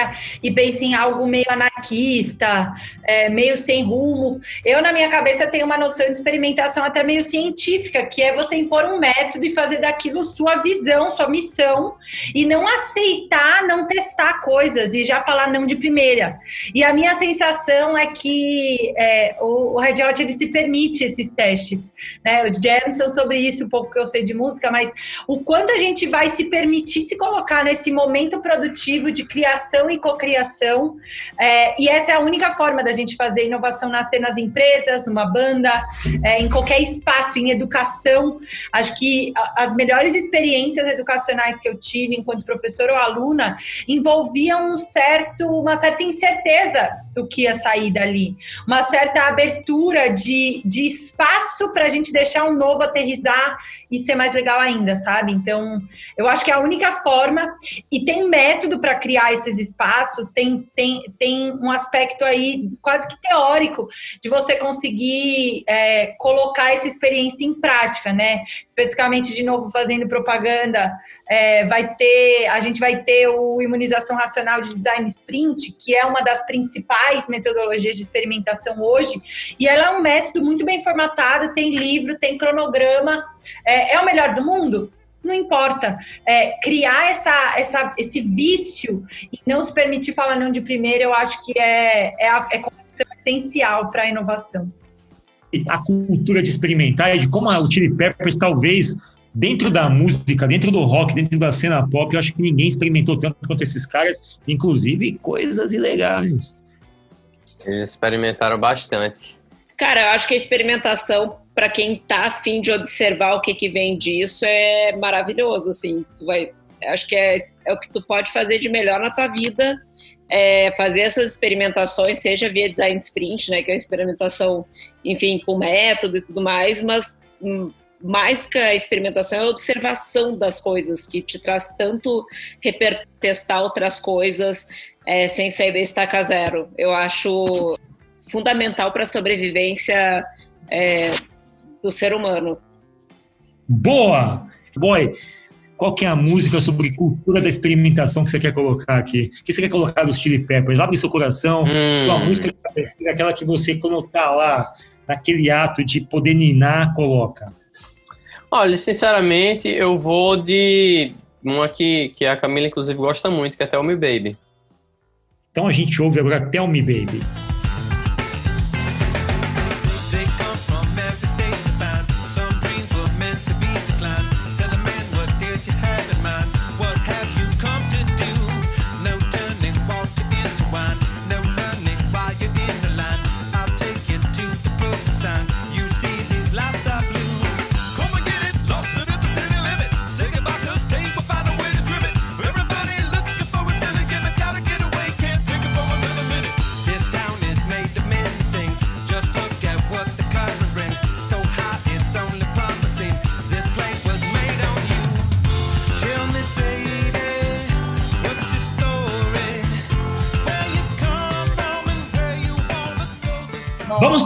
e pensa em algo meio anarquista, é, meio sem rumo. Eu, na minha cabeça, tenho uma noção de experimentação até meio científica, que é você impor um método e fazer daquilo sua visão, sua missão, e não aceitar, não testar coisas e já falar não de primeira. E a minha sensação é que é, o, o Red Hot ele se permite esses testes, né? Os são sobre isso, um pouco que eu sei de música, mas o quanto a gente vai se permitir se colocar nesse momento produtivo de criação e cocriação. É, e essa é a única forma da gente fazer inovação nascer nas empresas, numa banda, é, em qualquer espaço, em educação. Acho que as melhores experiências educacionais que eu tive enquanto professor ou aluna envolviam um certo, uma certa incerteza do que ia sair dali, uma certa abertura de, de espaço para a gente deixar um novo aterrizar e ser mais legal ainda, sabe? Então, eu acho que é a única forma, e tem método para criar esses espaços, tem, tem, tem um aspecto aí quase que teórico de você conseguir é, colocar essa experiência em prática, né? Especificamente, de novo, fazendo propaganda, é, vai ter, a gente vai ter o imunização racional de design sprint, que é uma das principais metodologias de experimentação hoje, e ela é um método muito bem formatado, tem livro, tem cronograma, é, é o melhor do mundo? Não importa. É, criar essa, essa, esse vício e não se permitir falar não de primeira, eu acho que é, é, é essencial para a inovação. A cultura de experimentar e de como o Chili Peppers talvez dentro da música, dentro do rock, dentro da cena pop, eu acho que ninguém experimentou tanto quanto esses caras, inclusive coisas ilegais. Eles experimentaram bastante. Cara, eu acho que a experimentação, para quem tá afim de observar o que, que vem disso, é maravilhoso, assim. Tu vai, acho que é, é o que tu pode fazer de melhor na tua vida, é fazer essas experimentações, seja via design sprint, né, que é uma experimentação, enfim, com método e tudo mais, mas hum, mais que a experimentação é a observação das coisas, que te traz tanto testar outras coisas é, sem sair da estaca zero. Eu acho fundamental para a sobrevivência é, do ser humano. Boa! Boy, qual que é a música sobre cultura da experimentação que você quer colocar aqui? O que você quer colocar dos Chili Peppers? Abre seu coração, hum. sua música de aquela que você, quando tá lá, naquele ato de poder ninar, coloca. Olha, sinceramente, eu vou de uma que, que a Camila, inclusive, gosta muito, que é Tell Me Baby. Então a gente ouve agora Tell Me Baby.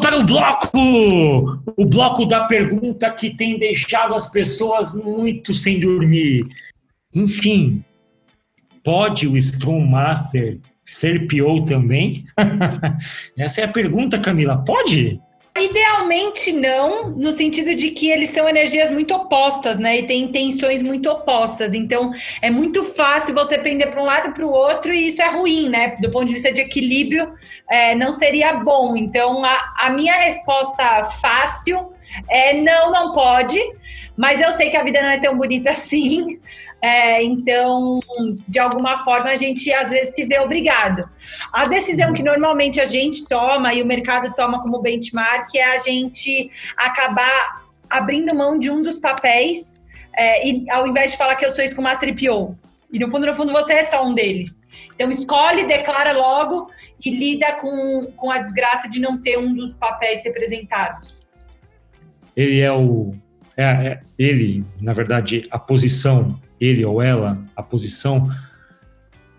Para o bloco! O bloco da pergunta que tem deixado as pessoas muito sem dormir. Enfim, pode o Scrum Master ser PO também? Essa é a pergunta, Camila. Pode? Idealmente não, no sentido de que eles são energias muito opostas, né? E têm intenções muito opostas. Então, é muito fácil você pender para um lado para o outro, e isso é ruim, né? Do ponto de vista de equilíbrio, é, não seria bom. Então, a, a minha resposta fácil é não, não pode, mas eu sei que a vida não é tão bonita assim. É, então, de alguma forma, a gente às vezes se vê obrigado. A decisão que normalmente a gente toma e o mercado toma como benchmark é a gente acabar abrindo mão de um dos papéis é, e ao invés de falar que eu sou isso com Master PO. E no fundo, no fundo, você é só um deles. Então, escolhe, declara logo e lida com, com a desgraça de não ter um dos papéis representados. Ele é o é, é, ele, na verdade, a posição, ele ou ela, a posição,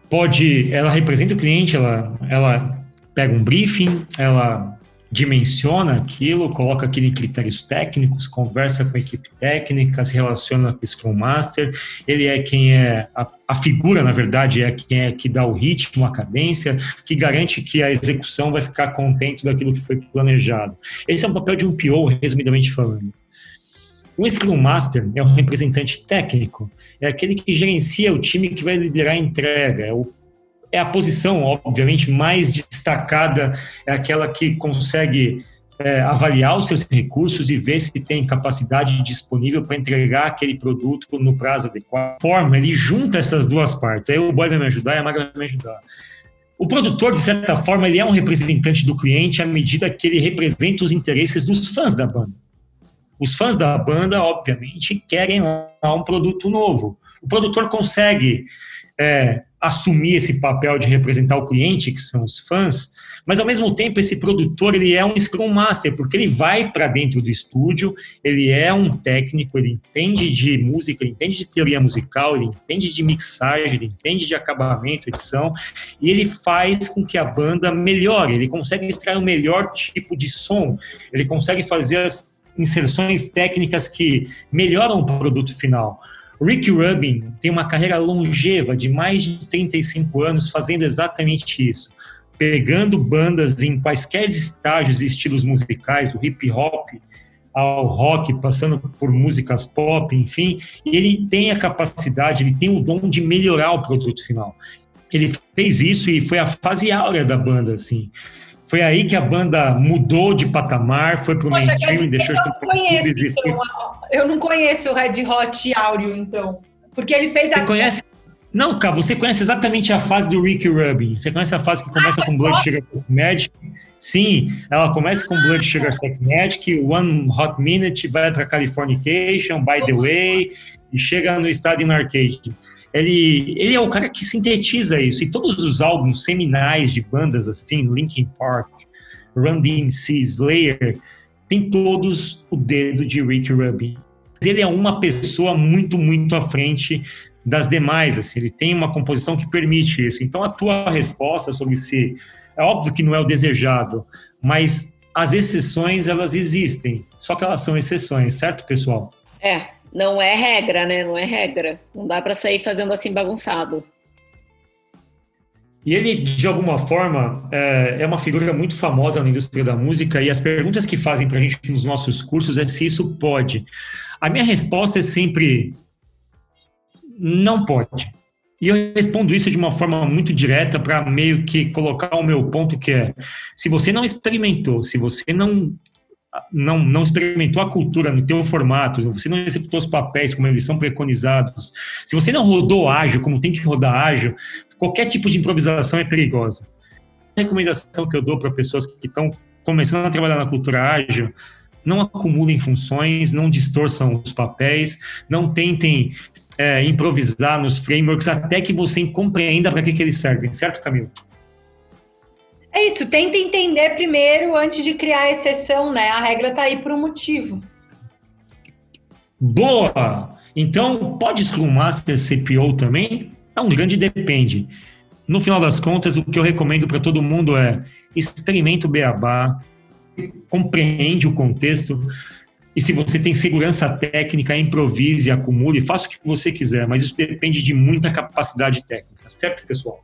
pode, ela representa o cliente, ela, ela pega um briefing, ela dimensiona aquilo, coloca aquilo em critérios técnicos, conversa com a equipe técnica, se relaciona com o Scrum Master, ele é quem é, a, a, figura, na verdade, é quem é que dá o ritmo, a cadência, que garante que a execução vai ficar contente daquilo que foi planejado. Esse é o papel de um PO, resumidamente falando. O Scrum Master é um representante técnico, é aquele que gerencia o time que vai liderar a entrega, é o é a posição, obviamente, mais destacada, é aquela que consegue é, avaliar os seus recursos e ver se tem capacidade disponível para entregar aquele produto no prazo adequado. Forma, ele junta essas duas partes. Aí o boy vai me ajudar e a magra vai me ajudar. O produtor, de certa forma, ele é um representante do cliente à medida que ele representa os interesses dos fãs da banda. Os fãs da banda, obviamente, querem um produto novo. O produtor consegue é, assumir esse papel de representar o cliente, que são os fãs, mas ao mesmo tempo esse produtor ele é um Scrum Master, porque ele vai para dentro do estúdio, ele é um técnico, ele entende de música, ele entende de teoria musical, ele entende de mixagem, ele entende de acabamento, edição, e ele faz com que a banda melhore, ele consegue extrair o melhor tipo de som, ele consegue fazer as inserções técnicas que melhoram o produto final. Rick Rubin tem uma carreira longeva de mais de 35 anos fazendo exatamente isso, pegando bandas em quaisquer estágios e estilos musicais, do hip hop ao rock, passando por músicas pop, enfim, ele tem a capacidade, ele tem o dom de melhorar o produto final. Ele fez isso e foi a fase áurea da banda, assim. Foi aí que a banda mudou de patamar, foi para o mainstream e deixou de ter então, Eu não conheço o Red Hot Áureo, então. Porque ele fez Você a... conhece? Não, cara, você conhece exatamente a fase do Ricky Rubin. Você conhece a fase que começa ah, com Blood Sugar Sex Magic? Sim, ela começa com Blood Sugar Sex Magic, One Hot Minute, vai para Californication, By the Way, e chega no estado Arcade ele, ele é o cara que sintetiza isso. E todos os álbuns seminais de bandas assim, Linkin Park, Run DMC, Slayer, tem todos o dedo de Rick Rubin. Ele é uma pessoa muito, muito à frente das demais. Assim, ele tem uma composição que permite isso. Então, a tua resposta sobre se é óbvio que não é o desejável, mas as exceções elas existem. Só que elas são exceções, certo, pessoal? É, não é regra, né? Não é regra. Não dá para sair fazendo assim bagunçado. E ele, de alguma forma, é, é uma figura muito famosa na indústria da música e as perguntas que fazem para a gente nos nossos cursos é se isso pode. A minha resposta é sempre não pode. E eu respondo isso de uma forma muito direta para meio que colocar o meu ponto que é, se você não experimentou, se você não não, não experimentou a cultura no teu formato, você não executou os papéis como eles são preconizados, se você não rodou ágil como tem que rodar ágil, qualquer tipo de improvisação é perigosa. A recomendação que eu dou para pessoas que estão começando a trabalhar na cultura ágil, não acumulem funções, não distorçam os papéis, não tentem é, improvisar nos frameworks até que você compreenda para que, que eles servem, certo, Camilo? É isso, tenta entender primeiro antes de criar a exceção, né? A regra tá aí por um motivo. Boa! Então, pode Scrum Master CPO também? É um grande depende. No final das contas, o que eu recomendo para todo mundo é experimenta o beabá, compreende o contexto, e se você tem segurança técnica, improvise, acumule, faça o que você quiser, mas isso depende de muita capacidade técnica, certo, pessoal?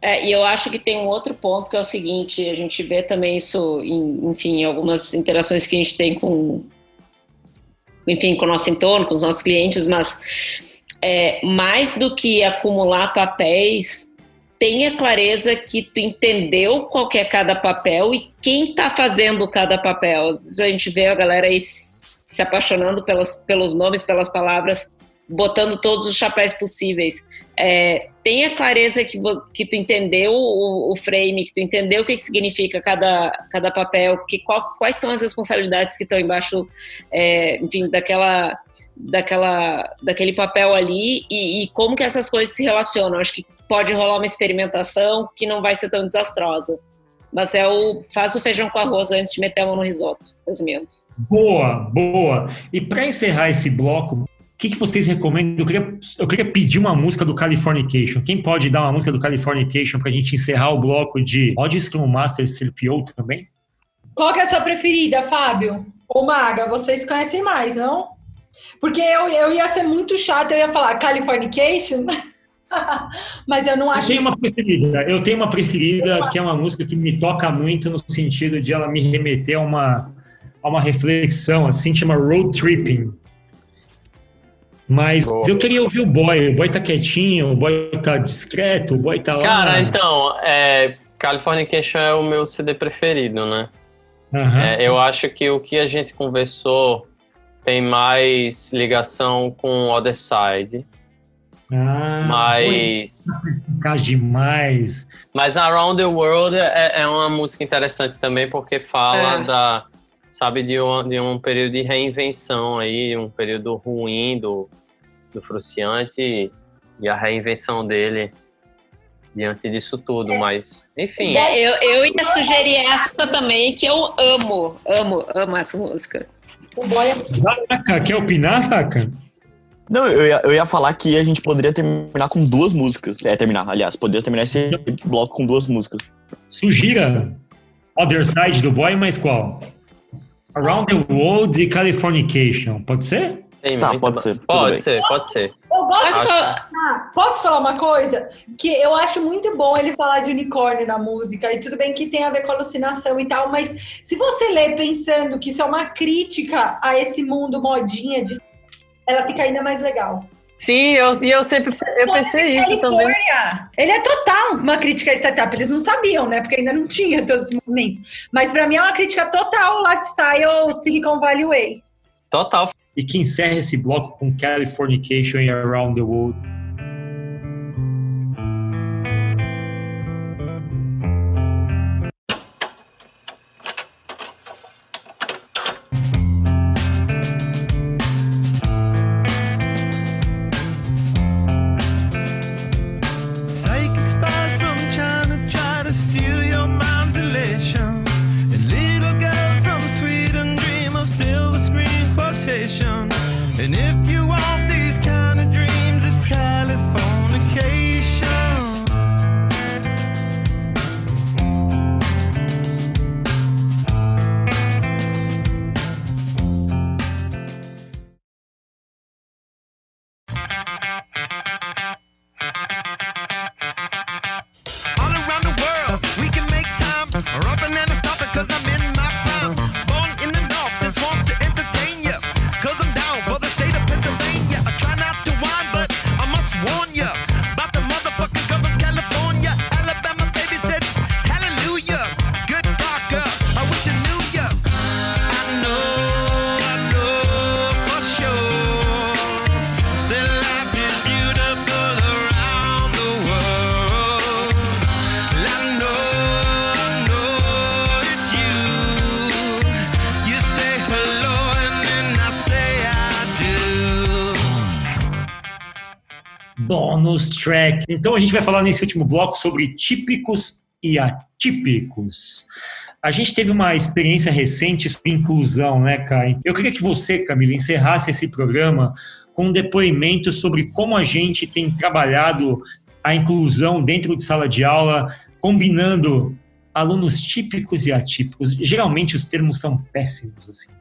É, e eu acho que tem um outro ponto que é o seguinte: a gente vê também isso, em, enfim, em algumas interações que a gente tem com, enfim, com o nosso entorno, com os nossos clientes, mas é, mais do que acumular papéis, tenha clareza que tu entendeu qual é cada papel e quem está fazendo cada papel. Às vezes a gente vê a galera aí se apaixonando pelos, pelos nomes, pelas palavras, botando todos os chapéus possíveis. É, tenha clareza que, que tu entendeu o, o, frame, que tu entendeu o que, que significa cada, cada papel, que qual, quais são as responsabilidades que estão embaixo, é, enfim, daquela, daquela, daquele papel ali e, e, como que essas coisas se relacionam. Acho que pode rolar uma experimentação que não vai ser tão desastrosa. Mas é o faz o feijão com arroz antes de meter a mão no risoto, resumindo. Boa, boa. E para encerrar esse bloco, que, que vocês recomendam? Eu queria, eu queria pedir uma música do Californication. Quem pode dar uma música do Californication para a gente encerrar o bloco de Odd Scrum Master CPO também? Qual que é a sua preferida, Fábio? Ou Maga, vocês conhecem mais, não? Porque eu, eu ia ser muito chata, eu ia falar Californication, mas eu não acho. Eu tenho uma preferida, eu tenho uma preferida que é uma música que me toca muito no sentido de ela me remeter a uma, a uma reflexão, assim, chama Road Tripping. Mas Boa. eu queria ouvir o boy. O boy tá quietinho, o boy tá discreto, o boy tá lá. Cara, então, é, Californication é o meu CD preferido, né? Uhum. É, eu acho que o que a gente conversou tem mais ligação com Other Side. Ah, mas. Demais. Mas Around the World é, é, uma música interessante também, porque fala é. da. Sabe, de um, de um período de reinvenção aí, um período ruim do, do Fruciante e a reinvenção dele diante disso tudo, é. mas enfim. É, eu, eu ia sugerir essa também, que eu amo, amo, amo essa música. Saca, quer opinar, Saca? Não, eu ia, eu ia falar que a gente poderia terminar com duas músicas. É, terminar, aliás, poderia terminar esse bloco com duas músicas. Sugira Other Side do Boy, mas qual? Around the World e Californication, pode ser? Tem tá, pode ser. Pode ser, pode ser. Eu gosto. Ah, posso falar uma coisa? Que eu acho muito bom ele falar de unicórnio na música, e tudo bem que tem a ver com alucinação e tal, mas se você lê pensando que isso é uma crítica a esse mundo modinha de ela fica ainda mais legal. Sim, eu, eu sempre eu pensei isso também. Ele é total uma crítica à startup. Eles não sabiam, né? Porque ainda não tinha todo esse movimento. Mas para mim é uma crítica total ao lifestyle Silicon Valley Way. Total. E que encerra esse bloco com Californication e Around the World. Então a gente vai falar nesse último bloco sobre típicos e atípicos. A gente teve uma experiência recente sobre inclusão, né, Kai? Eu queria que você, Camila, encerrasse esse programa com um depoimento sobre como a gente tem trabalhado a inclusão dentro de sala de aula, combinando alunos típicos e atípicos. Geralmente os termos são péssimos, assim.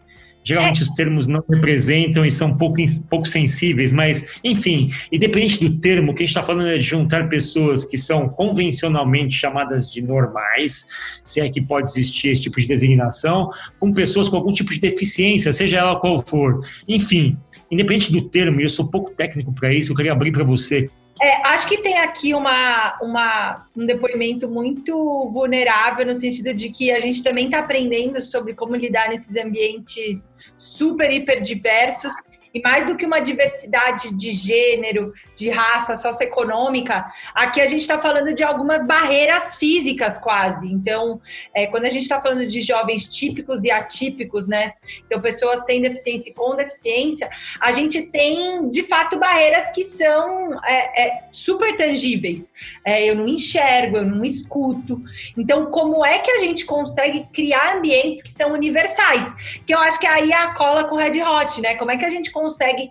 Geralmente é. os termos não representam e são pouco, pouco sensíveis, mas, enfim, independente do termo, o que a gente está falando é de juntar pessoas que são convencionalmente chamadas de normais, se é que pode existir esse tipo de designação, com pessoas com algum tipo de deficiência, seja ela qual for. Enfim, independente do termo, e eu sou pouco técnico para isso, eu queria abrir para você é, acho que tem aqui uma, uma, um depoimento muito vulnerável, no sentido de que a gente também está aprendendo sobre como lidar nesses ambientes super, hiper diversos. E mais do que uma diversidade de gênero, de raça socioeconômica, aqui a gente está falando de algumas barreiras físicas quase. Então, é, quando a gente está falando de jovens típicos e atípicos, né? Então, pessoas sem deficiência e com deficiência, a gente tem de fato barreiras que são é, é, super tangíveis. É, eu não enxergo, eu não escuto. Então, como é que a gente consegue criar ambientes que são universais? Que eu acho que aí é a cola com Red Hot, né? Como é que a gente consegue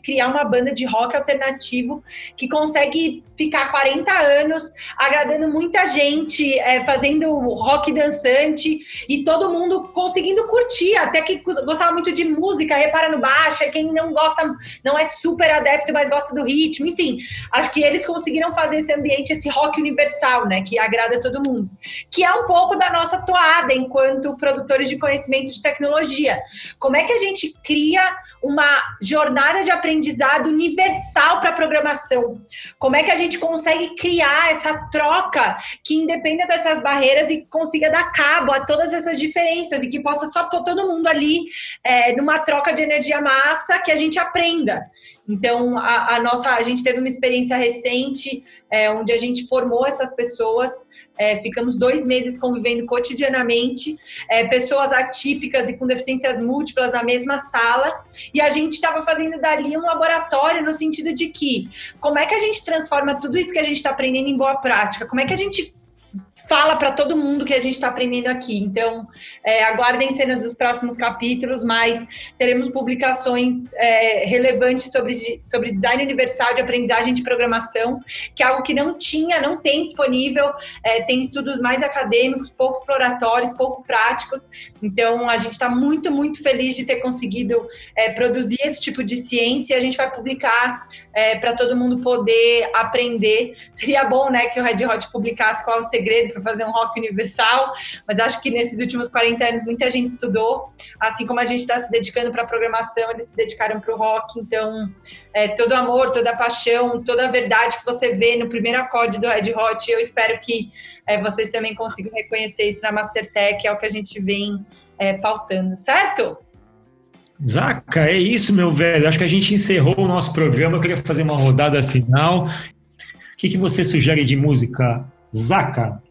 criar uma banda de rock alternativo que consegue ficar 40 anos agradando muita gente, é, fazendo rock dançante e todo mundo conseguindo curtir, até que gostava muito de música, repara no baixo, é quem não gosta, não é super adepto, mas gosta do ritmo, enfim. Acho que eles conseguiram fazer esse ambiente, esse rock universal, né, que agrada todo mundo. Que é um pouco da nossa toada enquanto produtores de conhecimento de tecnologia. Como é que a gente cria uma jornada de aprendizado universal para programação? Como é que a gente consegue criar essa troca que independa dessas barreiras e consiga dar cabo a todas essas diferenças e que possa só pôr todo mundo ali é, numa troca de energia massa que a gente aprenda. Então, a, a, nossa, a gente teve uma experiência recente é, onde a gente formou essas pessoas, é, ficamos dois meses convivendo cotidianamente, é, pessoas atípicas e com deficiências múltiplas na mesma sala, e a gente estava fazendo dali um laboratório no sentido de que como é que a gente transforma tudo isso que a gente está aprendendo em boa prática? Como é que a gente fala para todo mundo que a gente está aprendendo aqui. Então, é, aguardem cenas dos próximos capítulos, mas teremos publicações é, relevantes sobre, sobre design universal de aprendizagem de programação, que é algo que não tinha, não tem disponível. É, tem estudos mais acadêmicos, pouco exploratórios, pouco práticos. Então, a gente está muito, muito feliz de ter conseguido é, produzir esse tipo de ciência. A gente vai publicar é, para todo mundo poder aprender. Seria bom, né, que o Red Hot publicasse qual o segredo para fazer um rock universal, mas acho que nesses últimos 40 anos muita gente estudou, assim como a gente está se dedicando para a programação, eles se dedicaram para o rock, então é, todo amor, toda paixão, toda a verdade que você vê no primeiro acorde do Red Hot, eu espero que é, vocês também consigam reconhecer isso na Mastertech, é o que a gente vem é, pautando, certo? Zaca, é isso, meu velho. Acho que a gente encerrou o nosso programa. Eu queria fazer uma rodada final. O que, que você sugere de música, Zaca?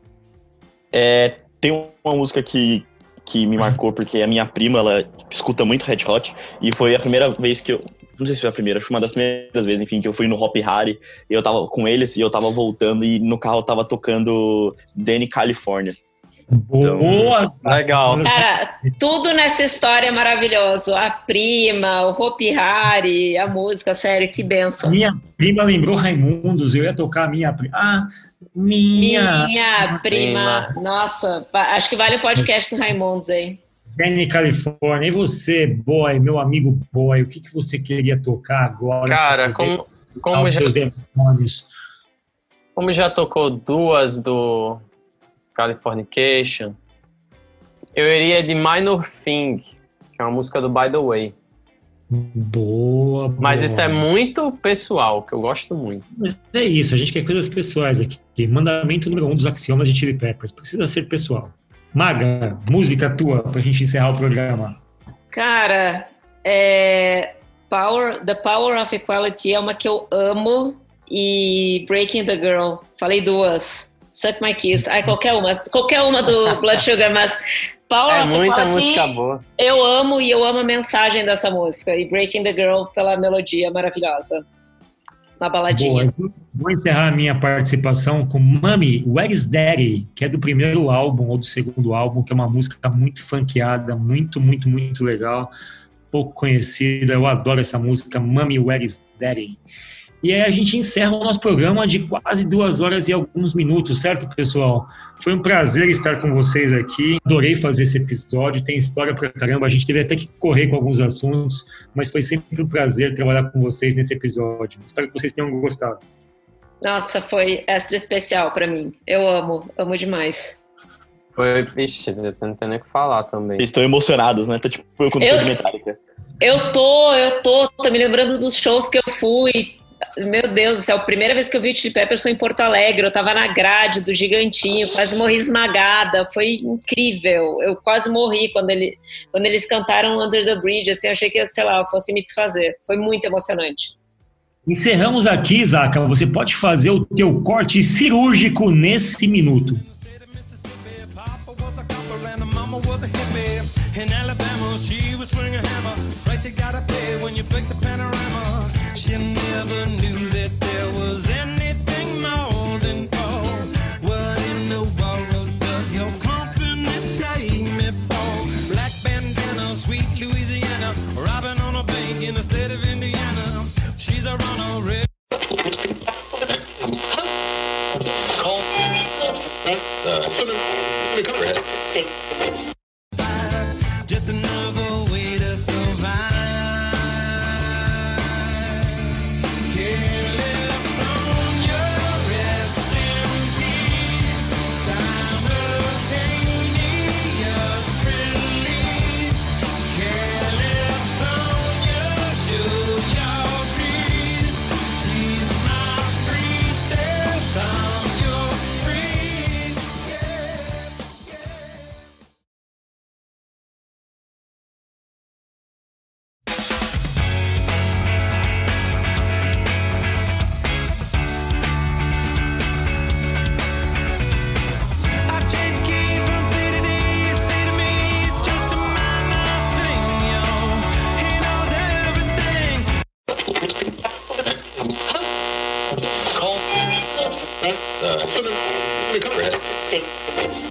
É, tem uma música que, que me marcou, porque a minha prima, ela escuta muito Red Hot, e foi a primeira vez que eu. Não sei se foi a primeira, foi uma das primeiras vezes, enfim, que eu fui no Hop Harry, eu tava com eles, e eu tava voltando, e no carro eu tava tocando Danny California. Boa! Então, legal. Cara, tudo nessa história é maravilhoso. A prima, o Hopi Hari, a música, sério, que benção. Minha prima lembrou Raimundos, eu ia tocar a minha prima. Ah, minha, minha prima. prima. Nossa, acho que vale o podcast do Raimundos aí. Danny Califórnia, e você, boy, meu amigo boy, o que, que você queria tocar agora? Cara, como, como já, como já tocou duas do Californication, eu iria de Minor Thing, que é uma música do By the Way. Boa, boa. Mas isso é muito pessoal, que eu gosto muito. Mas é isso, a gente quer coisas pessoais aqui. Mandamento número um dos axiomas de Chili Peppers. Precisa ser pessoal. Maga, música tua pra gente encerrar o programa. Cara, é... Power, The Power of Equality é uma que eu amo e Breaking the Girl. Falei duas. Suck My Kiss. Ai, qualquer uma. Qualquer uma do Blood Sugar, mas Power é muita música boa. Eu amo e eu amo a mensagem dessa música. E Breaking the Girl pela melodia maravilhosa. Uma baladinha. Boa. Vou encerrar a minha participação com Mami, Where's Daddy, que é do primeiro álbum ou do segundo álbum, que é uma música muito funkeada, muito, muito, muito legal, pouco conhecida. Eu adoro essa música, Mami, Where's Daddy. E aí a gente encerra o nosso programa de quase duas horas e alguns minutos, certo, pessoal? Foi um prazer estar com vocês aqui. Adorei fazer esse episódio. Tem história pra caramba. A gente teve até que correr com alguns assuntos, mas foi sempre um prazer trabalhar com vocês nesse episódio. Espero que vocês tenham gostado. Nossa, foi extra especial para mim. Eu amo, amo demais. Foi, vixe, eu não tenho nem o que falar também. Eles estão emocionados, né? Tá tipo eu quando eu, eu tô, eu tô, tô me lembrando dos shows que eu fui Meu Deus do céu, primeira vez que eu vi o Chili Peppers foi em Porto Alegre, eu tava na grade do Gigantinho, quase morri esmagada, foi incrível. Eu quase morri quando, ele, quando eles cantaram Under the Bridge, assim, eu achei que, sei lá, fosse me desfazer. Foi muito emocionante. Encerramos aqui, Zaca. Você pode fazer o teu corte cirúrgico nesse minuto. In Alabama, she was swinging hammer. Price you gotta pay when you break the panorama. She never knew that there was anything more than gold. What in the world does your take me for? Black bandana, sweet Louisiana, robbing on a bank in the state of Indiana. She's a runner. Texas.